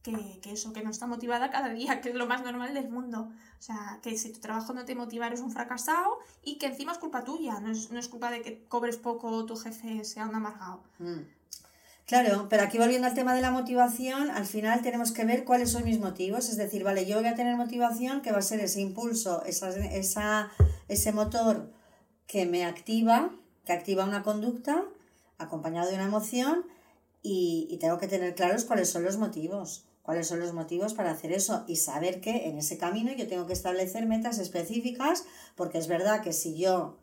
que, que eso, que no está motivada cada día, que es lo más normal del mundo. O sea, que si tu trabajo no te motiva eres un fracasado y que encima es culpa tuya, no es, no es culpa de que cobres poco o tu jefe sea un amargado. Mm. Claro, pero aquí volviendo al tema de la motivación, al final tenemos que ver cuáles son mis motivos. Es decir, vale, yo voy a tener motivación que va a ser ese impulso, esa, esa, ese motor que me activa, que activa una conducta, acompañado de una emoción, y, y tengo que tener claros cuáles son los motivos. Cuáles son los motivos para hacer eso y saber que en ese camino yo tengo que establecer metas específicas, porque es verdad que si yo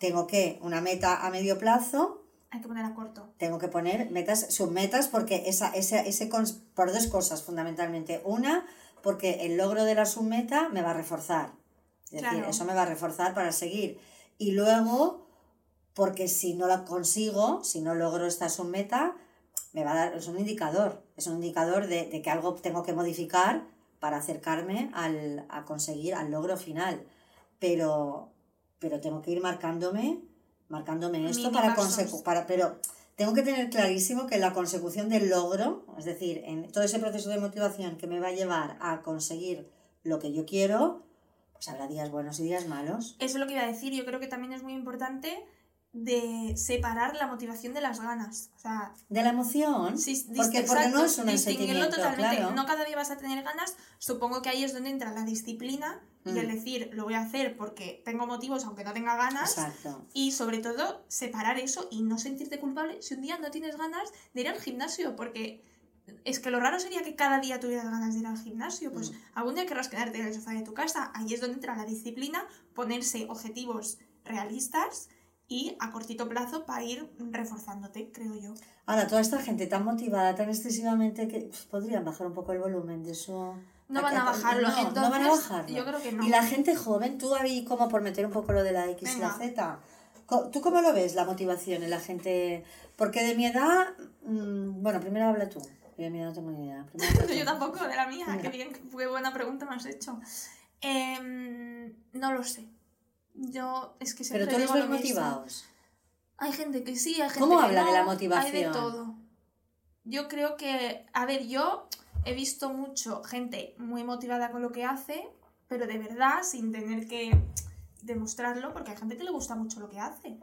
tengo que una meta a medio plazo, Hay que poner a corto. tengo que poner metas, submetas, porque esa, esa, ese por dos cosas fundamentalmente. Una, porque el logro de la submeta me va a reforzar. Es decir, Claro. eso me va a reforzar para seguir. Y luego, porque si no la consigo, si no logro esta submeta, me va a dar, es un indicador. Es un indicador de, de que algo tengo que modificar para acercarme al, a conseguir al logro final. Pero, pero tengo que ir marcándome, marcándome esto para conseguir, para, pero tengo que tener clarísimo que la consecución del logro, es decir, en todo ese proceso de motivación que me va a llevar a conseguir lo que yo quiero, pues habrá días buenos y días malos. Eso es lo que iba a decir. Yo creo que también es muy importante de separar la motivación de las ganas. O sea, De la emoción, sí, porque, porque no exacto, es un distinguirlo totalmente. claro. No cada día vas a tener ganas. Supongo que ahí es donde entra la disciplina y Mm. el decir, lo voy a hacer porque tengo motivos aunque no tenga ganas. Exacto. Y sobre todo, separar eso y no sentirte culpable si un día no tienes ganas de ir al gimnasio, porque es que lo raro sería que cada día tuvieras ganas de ir al gimnasio. Pues Mm. algún día querrás quedarte en el sofá de tu casa. Ahí es donde entra la disciplina, ponerse objetivos realistas y a cortito plazo para ir reforzándote, creo yo. Ahora, toda esta gente tan motivada, tan excesivamente, que pf, podrían bajar un poco el volumen de eso. No van a bajarlo, No, no entonces van a bajarlo. yo creo que no. Y la gente joven, tú ahí como por meter un poco lo de la X y la Venga. Z. ¿Tú cómo lo ves la motivación en la gente? Porque de mi edad, mm, bueno, primero habla tú. Yo de mi edad no tengo ni idea. Yo tampoco, de la mía. Venga. Qué bien, qué buena pregunta me has hecho. Em, no lo sé. Yo es que siempre Pero tú los motivados. Hay gente que sí, hay gente ¿Cómo que habla de la motivación? Hay de todo. Yo creo que, a ver, yo he visto mucho gente muy motivada con lo que hace, pero de verdad, sin tener que demostrarlo, porque hay gente que le gusta mucho lo que hace.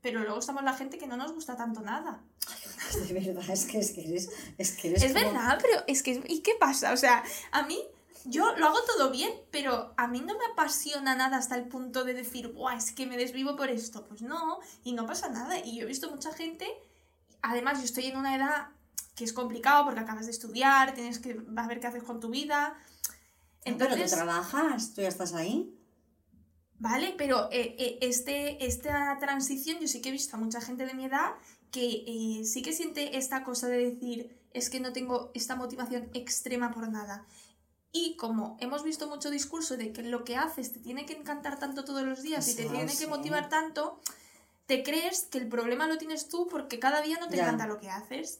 pero luego estamos la gente que no nos gusta tanto nada. De verdad, es que, es que eres. Es, que eres Es como- verdad, pero es que... ¿Y qué pasa? O sea, a mí... Yo lo hago todo bien, pero a mí no me apasiona nada hasta el punto de decir, Buah, es que me desvivo por esto. Pues no, y no pasa nada. Y yo he visto mucha gente, además yo estoy en una edad que es complicado porque acabas de estudiar, tienes que a ver qué haces con tu vida. Pero tú Entonces, trabajas, tú ya estás ahí. Vale, pero eh, eh, este, esta transición yo sí que he visto a mucha gente de mi edad que eh, sí que siente esta cosa de decir es que no tengo esta motivación extrema por nada. Y como hemos visto mucho discurso de que lo que haces te tiene que encantar tanto todos los días y te tiene que motivar tanto, te crees que el problema lo tienes tú porque cada día no te encanta lo que haces.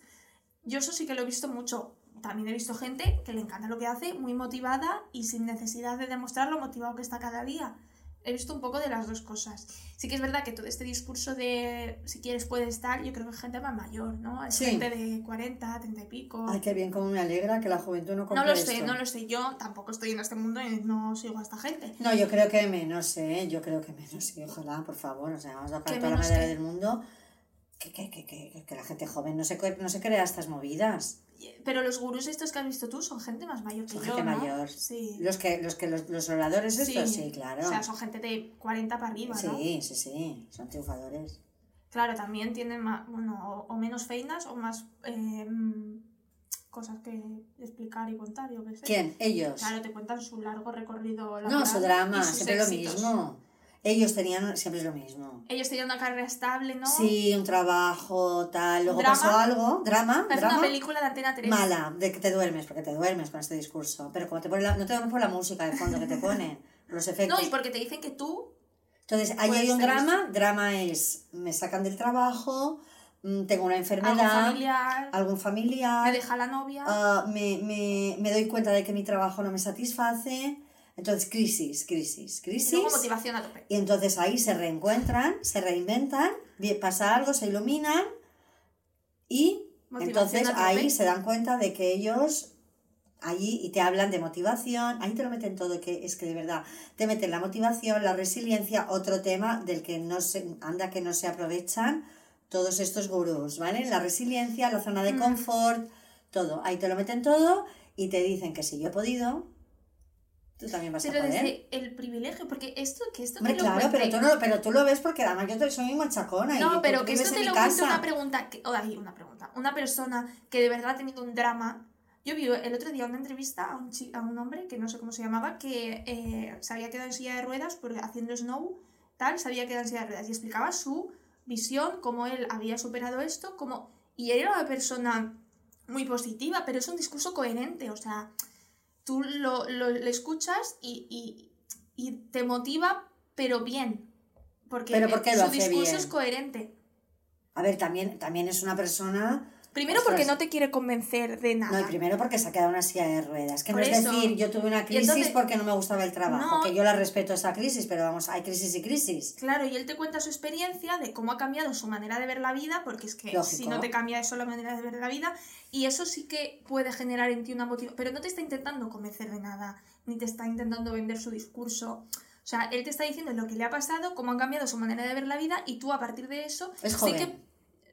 Yo eso sí que lo he visto mucho. También he visto gente que le encanta lo que hace, muy motivada y sin necesidad de demostrar lo motivado que está cada día. He visto un poco de las dos cosas. Sí que es verdad que todo este discurso de si quieres puedes estar, yo creo que es gente más mayor, ¿no? Es Sí. gente de 40, 30 y pico. Ay, qué bien, cómo me alegra que la juventud no compre no lo sé, esto. no lo sé. Yo tampoco estoy en este mundo y no sigo a esta gente. No, yo creo que menos, ¿eh? Yo creo que menos, sí, ojalá, por favor. O sea, vamos a ¿Qué buscar toda la madera qué? del mundo. Que, que, que, que, que la gente joven no se, no se crea estas movidas. Pero los gurús estos que has visto tú son gente más mayor que Son yo, gente ¿no? mayor. Sí. Los que, los que los, los oradores estos, sí, claro. O sea, son gente de 40 para arriba, ¿no? Sí, sí, sí, son triunfadores. Claro, también tienen más, bueno, o, o menos feinas o más eh, cosas que explicar y contar, yo qué sé. ¿Quién? Ellos. Claro, te cuentan su largo recorrido no, laboral su y drama, siempre éxitos. lo mismo. Ellos tenían siempre es lo mismo. Ellos tenían una carrera estable, ¿no? Sí, un trabajo, tal. Luego ¿Drama? pasó algo, drama, Parece drama. una película de Antena 3. Mala, de que te duermes, porque te duermes con este discurso. Pero como te pone la- no te duermes por la música de fondo que te ponen, los efectos. No, y porque te dicen que tú... Entonces, ahí hay un drama. Drama es, me sacan del trabajo, mm, tengo una enfermedad, familiar, algún familiar, me deja la novia... ah, me, me, me doy cuenta de que mi trabajo no me satisface. Entonces, crisis, crisis, y crisis. luego motivación a tope. Y entonces ahí se reencuentran, se reinventan, pasa algo, se iluminan y Motivación entonces ahí se dan cuenta de que ellos allí y te hablan de motivación, ahí te lo meten todo, que es que de verdad te meten la motivación, la resiliencia, otro tema del que no se anda que no se aprovechan todos estos gurús, ¿vale? La resiliencia, la zona de Mm. confort, todo, ahí te lo meten todo y te dicen que si yo he podido, tú también vas Pero a poder. desde el privilegio, porque esto que esto Hombre, te lo claro, pero tú, no, pero tú lo ves porque además yo soy muy machacona. y No, tú- pero que esto te lo cuente una pregunta, que, o hay una pregunta, una persona que de verdad ha tenido un drama. Yo vi el otro día una entrevista a un, chi- a un hombre que no sé cómo se llamaba, que eh, se había quedado en silla de ruedas por haciendo snow, tal, se había quedado en silla de ruedas y explicaba su visión, cómo él había superado esto, cómo... Y él era una persona muy positiva, pero es un discurso coherente, o sea, tú lo, lo- escuchas y, y- y te motiva, pero bien. Porque Pero ¿por qué lo su discurso bien? es coherente. A ver, también, también es una persona. Primero porque no te quiere convencer de nada. No, y primero porque se ha quedado en una silla de ruedas. Que Por no es eso. decir, yo tuve una crisis entonces- porque no me gustaba el trabajo. No. Que yo la respeto esa crisis, pero vamos, hay crisis y crisis. Claro, y él te cuenta su experiencia de cómo ha cambiado su manera de ver la vida, porque es que Lógico. si no te cambia eso la manera de ver la vida, y eso sí que puede generar en ti una motivación, pero no te está intentando convencer de nada, ni te está intentando vender su discurso. O sea, él te está diciendo lo que le ha pasado, cómo han cambiado su manera de ver la vida, y tú a partir de eso Es sí que...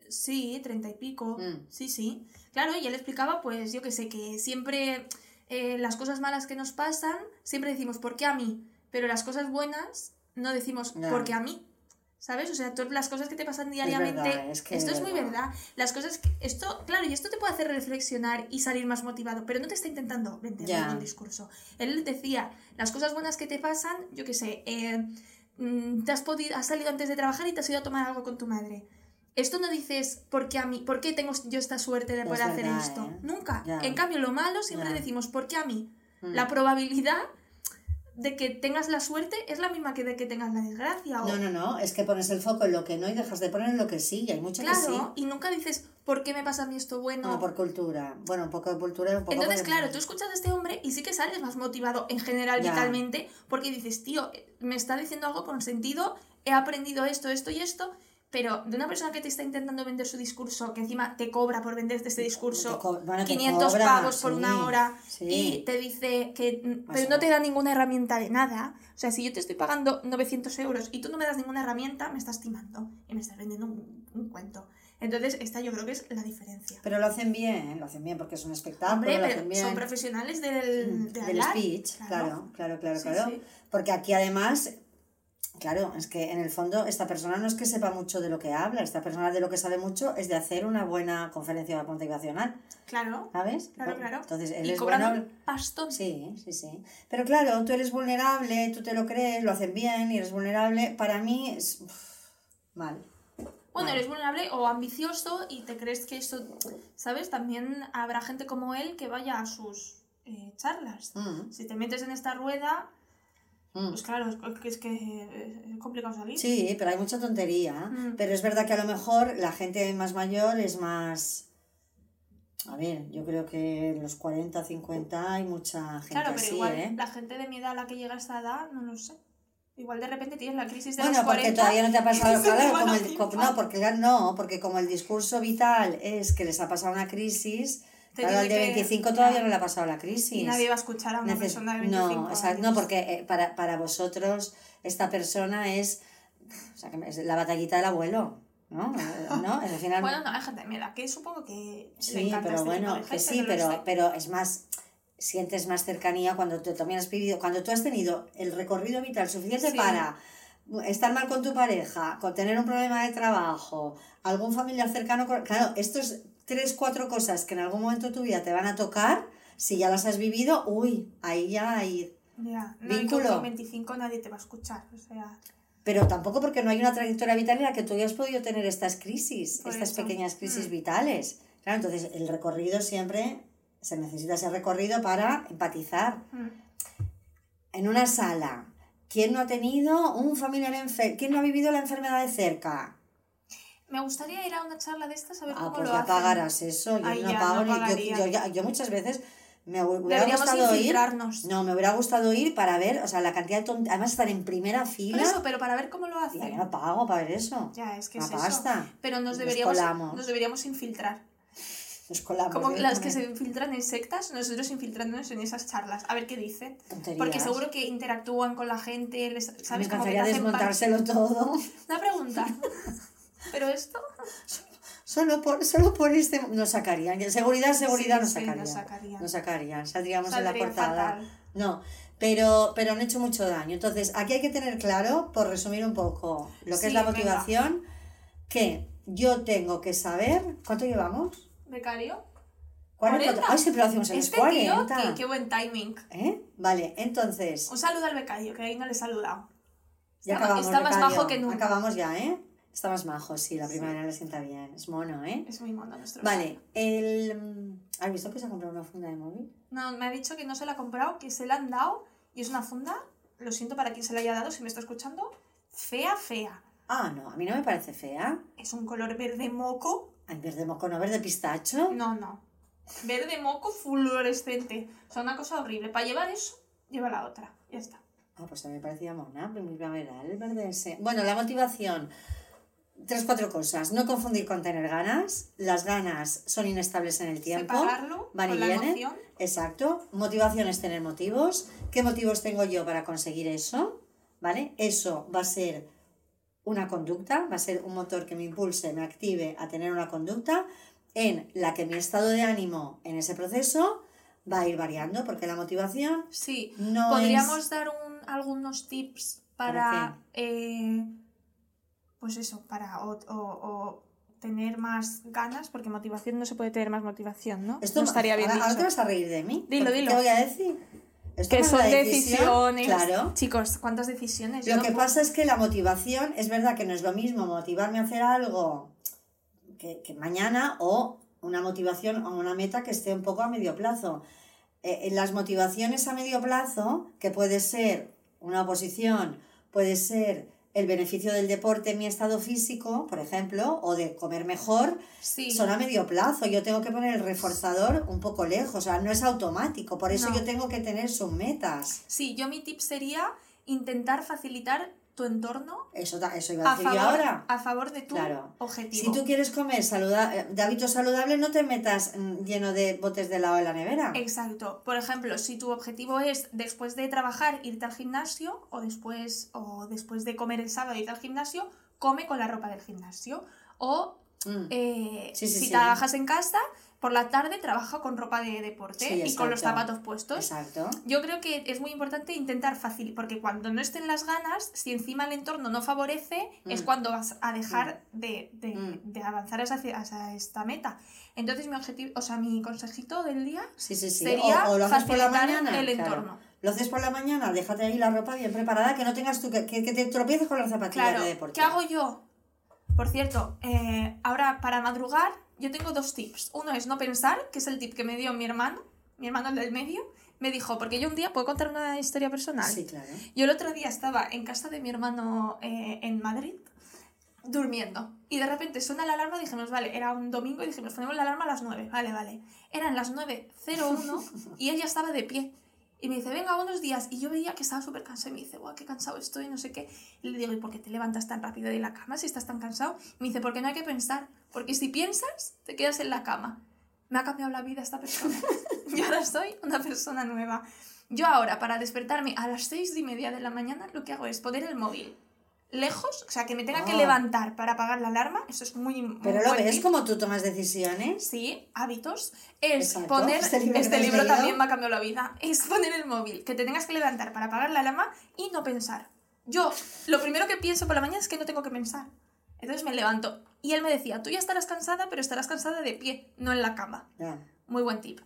Sí, treinta y pico. Mm. Sí, sí. Claro, y él explicaba, pues yo que sé, que siempre eh, las cosas malas que nos pasan, siempre decimos, ¿por qué a mí? Pero las cosas buenas no decimos. ¿por qué a mí? ¿Sabes? O sea, tú- las cosas que te pasan diariamente, verdad, es que esto es muy verdad. Las cosas que, esto, claro, y esto te puede hacer reflexionar y salir más motivado, pero no te está intentando vender ningún discurso. Él decía, las cosas buenas que te pasan, yo qué sé, eh, mm, te has, podido, has salido antes de trabajar y te has ido a tomar algo con tu madre. Esto no dices, ¿por qué a mí? ¿Por qué tengo yo esta suerte de Es poder hacer verdad, esto? ¿eh? Nunca. En cambio, lo malo siempre decimos, ¿por qué a mí? Mm. La probabilidad de que tengas la suerte es la misma que de que tengas la desgracia. O, No, no, no, es que pones el foco en lo que no y dejas de poner en lo que sí, y hay mucho que sí. claro, y nunca dices, ¿por qué me pasa a mí esto bueno? No, por cultura. Bueno, un poco de cultura y un poco Entonces, claro, tú escuchas a este hombre y sí que sales más motivado en general Ya. vitalmente porque dices, tío, me está diciendo algo con sentido, he aprendido esto, esto y esto, Pero de una persona que te está intentando vender su discurso, que encima te cobra por venderte este discurso, bueno, te 500 cobra, pavos por sí, una hora, sí. y te dice que... mm, Pero no te da ninguna herramienta de nada. O sea, si yo te estoy pagando 900 euros y tú no me das ninguna herramienta, me estás timando y me estás vendiendo un, un cuento. Entonces, esta yo creo que es la diferencia. Pero lo hacen bien, lo hacen bien porque es un espectáculo, Hombre, lo pero hacen bien. son profesionales del, de del hablar. speech, claro, claro, claro, Sí, claro. Porque aquí además, claro, es que en el fondo esta persona no es que sepa mucho de lo que habla, esta persona de lo que sabe mucho es de hacer una buena conferencia motivacional, Claro, ¿sabes? claro, claro. Entonces, él y es cobrando bueno. Sí, sí, sí. Pero claro, tú eres vulnerable, tú te lo crees, lo hacen bien y eres vulnerable. Para mí es uf, mal. Bueno, eres vulnerable o ambicioso y te crees que eso, ¿sabes? También habrá gente como él que vaya a sus eh, charlas. Mm, Si te metes en esta rueda, mm. pues claro, es que es, que es complicado salir. Sí, pero hay mucha tontería. Mm. Pero es verdad que a lo mejor la gente más mayor es más... A ver, yo creo que en los 40, 50 hay mucha gente claro, pero así, igual ¿eh? la gente de mi edad a la que llega a esta edad, no lo sé. Igual de repente tienes la crisis de Bueno, los porque 40. todavía no te ha pasado, claro, como el, no, porque no, porque como el discurso vital es que les ha pasado una crisis, claro, al de tiene que- 25 todavía no le ha pasado la crisis. Y nadie va a escuchar a una Neces- persona de 25 no, exacto, no, porque eh, para, para vosotros esta persona es, o sea, que es la batallita del abuelo, ¿no? ¿No? Final, Bueno, no, hay gente de mi edad que supongo que sí, pero este bueno, que sí, pero, pero es más, sientes más cercanía cuando tú también has vivido, cuando tú has tenido el recorrido vital suficiente Sí. para estar mal con tu pareja, con tener un problema de trabajo, algún familiar cercano, con- claro, estos tres, cuatro cosas que en algún momento de tu vida te van a tocar, si ya las has vivido, uy, ahí ya hay... Ya, no, Vínculo. con, con 25 nadie te va a escuchar, o sea... Pero tampoco porque no hay una trayectoria vital en la que tú hayas podido tener estas crisis, Por estas eso. pequeñas crisis Mm. vitales. Claro, entonces el recorrido siempre se necesita ese recorrido para empatizar. mm. En una sala, ¿quién no ha tenido un familiar enfermo? ¿Quién no ha vivido la enfermedad de cerca? Me gustaría ir a una charla de estas a ver Ah, cómo pues lo ya hacen. pagarás eso. Yo Ay, no ya, pago no ni- yo- yo, ya- yo muchas veces me hu- hubiera Deberíamos gustado ir. No, me hubiera gustado ir para ver, o sea, la cantidad de tont- Además, estar en primera Por fila. eso, pero para ver cómo lo Ya, hacen. yo no pago para ver eso. Ya, es que es eso. pasta. Pero nos Nos deberíamos, colamos. nos deberíamos infiltrar. Nos colamos. Como las que se infiltran en sectas, nosotros infiltrándonos en esas charlas. A ver qué dicen. Tonterías. Porque seguro que interactúan con la gente, les, Me ¿sabes? Te encantaría desmontárselo todo. Una pregunta. Pero esto... Solo por, solo por este. Nos sacarían. Seguridad, seguridad Sí, nos sí, sacarían. nos sacarían. Nos sacarían. Saldríamos en la portada. fatal. No. Pero, pero han hecho mucho daño. Entonces, aquí hay que tener claro, por resumir un poco lo que Sí, es la venga. motivación, que yo tengo que saber. ¿Cuánto llevamos? ¿Becario? 40. 40. Ay, siempre lo hacemos en Este tío, 40. qué, qué buen timing. ¿Eh? Vale, entonces. Un saludo al becario, que ahí no le he saludado. Ya Está, acabamos. está más becario. bajo que nunca. Acabamos ya, ¿eh? Está más majo, sí, la primavera le sienta bien. Es mono, ¿eh? Es muy mono nuestro. Vale, el... mm, ¿Has visto que se ha comprado una funda de móvil? No, me ha dicho que no se la ha comprado, que se la han dado y es una funda, lo siento para quien se la haya dado, si me está escuchando, fea, fea. Ah, no, a mí no me parece fea. Es un color verde moco. Ay, verde moco, no verde pistacho. No, no. Verde moco fluorescente. O sea, una cosa horrible. Para llevar eso, lleva la otra. Ya está. Ah, pues a mí me parecía mona, muy primaveral, el verde ese. Bueno, la motivación. Tres, cuatro cosas. No confundir con tener ganas. Las ganas son inestables en el tiempo. Separarlo Van y con la vienen. Exacto. Motivación es tener motivos. ¿Qué motivos tengo yo para conseguir eso? ¿Vale? Eso va a ser una conducta, va a ser un motor que me impulse, me active a tener una conducta en la que mi estado de ánimo en ese proceso va a ir variando, porque la motivación Sí. no Podríamos es... dar un- algunos tips ¿Para para. eh, pues eso, para. O, o- o tener más ganas, porque motivación no se puede tener más motivación, ¿no? Esto no estaría bien ahora, ahora te vas a reír de mí. Dilo, dilo. ¿Qué voy a decir? Esto Que son decisión, decisiones. Claro. Chicos, ¿cuántas decisiones? Lo que pasa es que la motivación, es verdad que no es lo mismo motivarme a hacer algo que, que mañana o una motivación o una meta que esté un poco a medio plazo. Eh, en las motivaciones a medio plazo, que puede ser una oposición, puede ser el beneficio del deporte en mi estado físico, por ejemplo, o de comer mejor, Sí. son a medio plazo. Yo tengo que poner el reforzador un poco lejos, o sea, no es automático. Por eso No. yo tengo que tener sus metas. Sí, yo mi tip sería intentar facilitar tu entorno Eso, eso iba a a decir yo favor, ahora. a favor de tu Claro. objetivo. Si tú quieres comer saluda eh, de hábitos saludables, no te metas mm, lleno de botes de helado en la nevera. Exacto. Por ejemplo, si tu objetivo es después de trabajar irte al gimnasio o después, o después de comer el sábado irte al gimnasio, come con la ropa del gimnasio. O Mm. eh, Sí, sí, si sí. trabajas en casa, por la tarde trabaja con ropa de deporte Sí, y con los zapatos puestos. Exacto. Yo creo que es muy importante intentar fácil, porque cuando no estén las ganas, si encima el entorno no favorece, es Mm. cuando vas a dejar de, de- Mm. de avanzar hacia, hacia esta meta. Entonces mi objetivo, o sea, mi consejito del día Sí, sería o, o lo haces por la facilitar mañana. el claro. entorno. Lo haces por la mañana, déjate ahí la ropa bien preparada, que no tengas tú que, que, que te tropieces con las zapatillas Claro, de deporte. ¿qué hago yo? Por cierto, eh, ahora para madrugar yo tengo dos tips. Uno es no pensar, que es el tip que me dio mi hermano, mi hermano el del medio. Me dijo, porque yo un día puedo contar una historia personal. Sí, claro. Yo el otro día estaba en casa de mi hermano eh, en Madrid durmiendo y de repente suena la alarma, dijimos, vale, era un domingo y dijimos, ponemos la alarma a las 9, vale, vale. Eran las 9.01 y ella estaba de pie y me dice, venga, buenos días. Y yo veía que estaba súper cansado y me dice, guau, qué cansado estoy, no sé qué. Y le digo, ¿y por qué te levantas tan rápido de la cama si estás tan cansado? Y me dice, porque no hay que pensar, porque si piensas, te quedas en la cama. Me ha cambiado la vida esta persona. Yo ahora soy una persona nueva. Yo ahora, para despertarme a las seis y media de la mañana, lo que hago es poner el móvil lejos, o sea, que me tenga que Ah. levantar para apagar la alarma. Eso es muy... muy Pero lo ves como tú tomas decisiones. Sí, hábitos. Es Exacto. poner. Este Este libro libro, que te has leído. también me ha cambiado la vida. Es poner el móvil, que te tengas que levantar para apagar la alarma y no pensar. Yo, lo primero que pienso por la mañana es que no tengo que pensar. Entonces me levanto. Y él me decía, tú ya estarás cansada, pero estarás cansada de pie, no en la cama. Ya. Muy buen tip.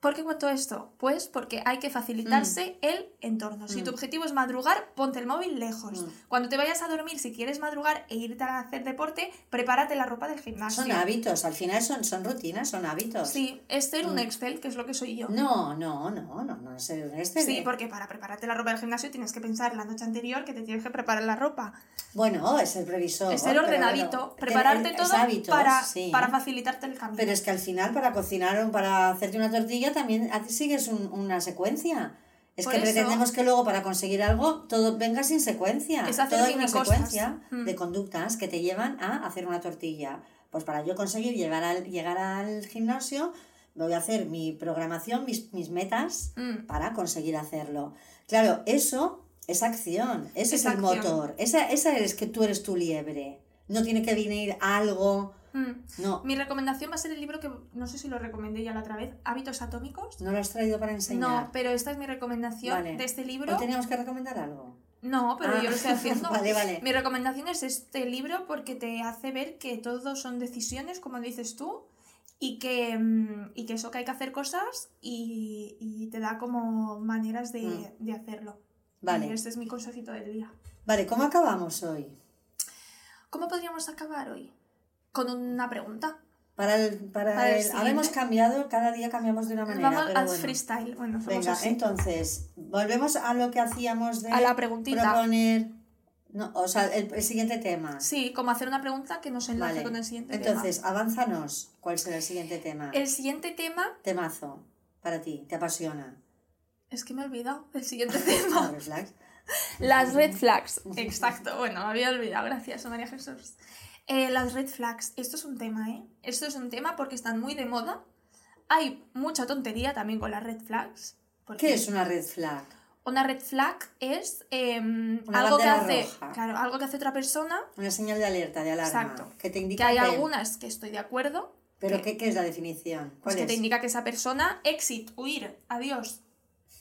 ¿Por qué cuento esto? Pues porque hay que facilitarse el entorno. Si tu Mm. objetivo es madrugar, ponte el móvil lejos. Mm. Cuando te vayas a dormir, si quieres madrugar e irte a hacer deporte, prepárate la ropa del gimnasio. Son hábitos, al final son, son rutinas, son hábitos. Sí, es ser un Mm. Excel, que es lo que soy yo. No, no, no, no, no es el este. Sí, de- porque para prepararte la ropa del gimnasio tienes que pensar la noche anterior que te tienes que preparar la ropa. Bueno, es el previsor. es ser ordenadito, bueno, prepararte es todo hábitos, para, sí. para facilitarte el camino. Pero es que al final para cocinar o para hacerte una tortilla también a ti sigues un- una secuencia. Es Por que eso- pretendemos que luego para conseguir algo todo venga sin secuencia. Es hacer todo una secuencia Mm. de conductas que te llevan a hacer una tortilla. Pues para yo conseguir llegar al, llegar al gimnasio voy a hacer mi programación, mis, mis metas Mm, para conseguir hacerlo. Claro, eso es acción, ese es, Es el acción. motor, esa, esa es que tú eres tu liebre. No tiene que venir algo, mm. no, Mi recomendación va a ser el libro que no sé si lo recomendé ya la otra vez, Hábitos Atómicos. no lo has traído para enseñar. No, pero esta es mi recomendación Vale. de este ¿O libro. teníamos que recomendar algo? No, pero Ah, yo lo estoy haciendo. vale, vale. Mi recomendación es este libro porque te hace ver que todo son decisiones, como dices tú, y que, mm, y que eso que hay que hacer cosas y, y te da como maneras de, Mm. de hacerlo. Vale. Y este es mi consejito del día. Vale, ¿cómo acabamos hoy? ¿Cómo podríamos acabar hoy? Con una pregunta. Para el, para Para el el- ahora hemos cambiado, cada día cambiamos de una manera. Vamos pero al bueno. freestyle. Bueno, Venga, así. entonces, volvemos a lo que hacíamos de A la preguntita. proponer. No, o sea, el, el siguiente tema. Sí, como hacer una pregunta que nos enlace Vale. con el siguiente Entonces, avánzanos. ¿Cuál será el siguiente tema? tema. El siguiente tema... Temazo. Para ti, te apasiona. Es que me he olvidado del siguiente tema. Red flags. Las red flags. Exacto, bueno, me había olvidado, gracias María Jesús. Eh, las red flags, esto es un tema, ¿eh? Esto es un tema porque están muy de moda. Hay mucha tontería también con las red flags. ¿Qué es una red flag? Una red flag es Una algo que hace, claro, algo que hace otra persona. Una señal de alerta, de alarma. Exacto. Que te Que indica hay que- algunas que estoy de acuerdo. ¿Pero que- qué, qué es la definición? Pues ¿Cuál que es? te indica que esa persona, exit, huir, adiós,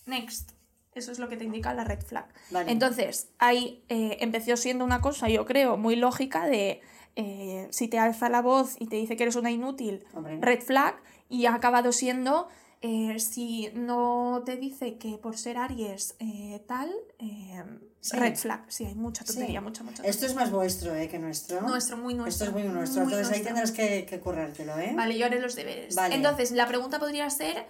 next. Eso es lo que te indica la red flag. Vale. Entonces, ahí eh, empezó siendo una cosa, yo creo, muy lógica de eh, si te alza la voz y te dice que eres una inútil, Hombre. red flag, y ha acabado siendo eh, si no te dice que por ser Aries eh, tal, eh, Sí. red flag. Sí, hay mucha tontería, Sí. mucha, mucha Esto es más vuestro que nuestro. Nuestro, muy nuestro. Esto es muy nuestro. muy Entonces ahí tendrás que, que currártelo, ¿eh? Vale, yo haré los deberes. Vale. Entonces, la pregunta podría ser,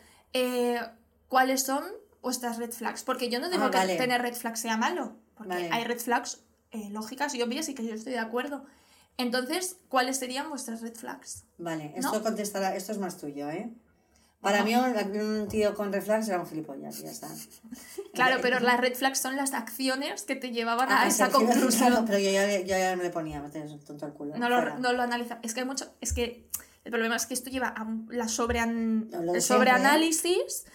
¿cuáles son vuestras red flags? Porque yo no digo Ah, que vale. tener red flags sea malo, porque Vale. hay red flags lógicas y obvias y que yo estoy de acuerdo. Entonces, ¿cuáles serían vuestras red flags? Vale, ¿No? esto contestará, esto es más tuyo, ¿eh? Para mí un, tío con red flags era un gilipollas, ya está. Claro, pero las red flags son las acciones que te llevaban Ah, a esa sí, claro, conclusión. pero yo ya, yo ya me le ponía, me tienes un tonto al culo. No lo, no lo analiza. Es que hay mucho. Es que el problema es que esto lleva a la sobrean- de el siempre, ¿eh? sobreanálisis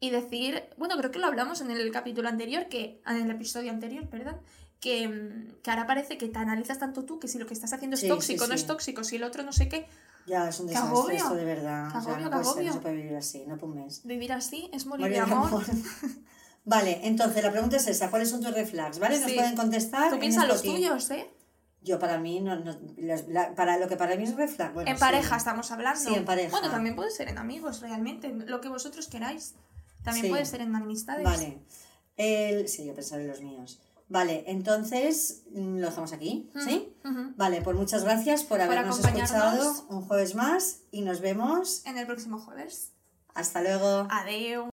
y decir. Bueno, creo que lo hablamos en el capítulo anterior, que. En el episodio anterior, perdón. Que, mm, que ahora parece que te analizas tanto tú que si lo que estás haciendo es Sí, tóxico, sí, no sí. es tóxico, si el otro no sé qué. Ya, es un desastre agobio. esto de verdad. Qué o sea, agobio, no qué puede ser, agobio. no se puede vivir así, no por un mes. Vivir así es morir, Morir de amor. Vale, entonces la pregunta es esa, ¿cuáles son tus red flags? ¿Vale? Nos pueden contestar. Tú en piensas los tuyos, ¿eh? Yo para mí, no, no- la- para lo que para mí es red flag. Bueno, en pareja estamos hablando. Sí, en pareja. Bueno, también puede ser en amigos, realmente. Lo que vosotros queráis. También puede ser en amistades. Vale. El, sí, yo pensaba en los míos. Vale, entonces mm, lo dejamos aquí, ¿sí? Ujú. Vale, pues muchas gracias por habernos escuchado un jueves más y nos vemos. En el próximo jueves. Hasta luego. Adeu.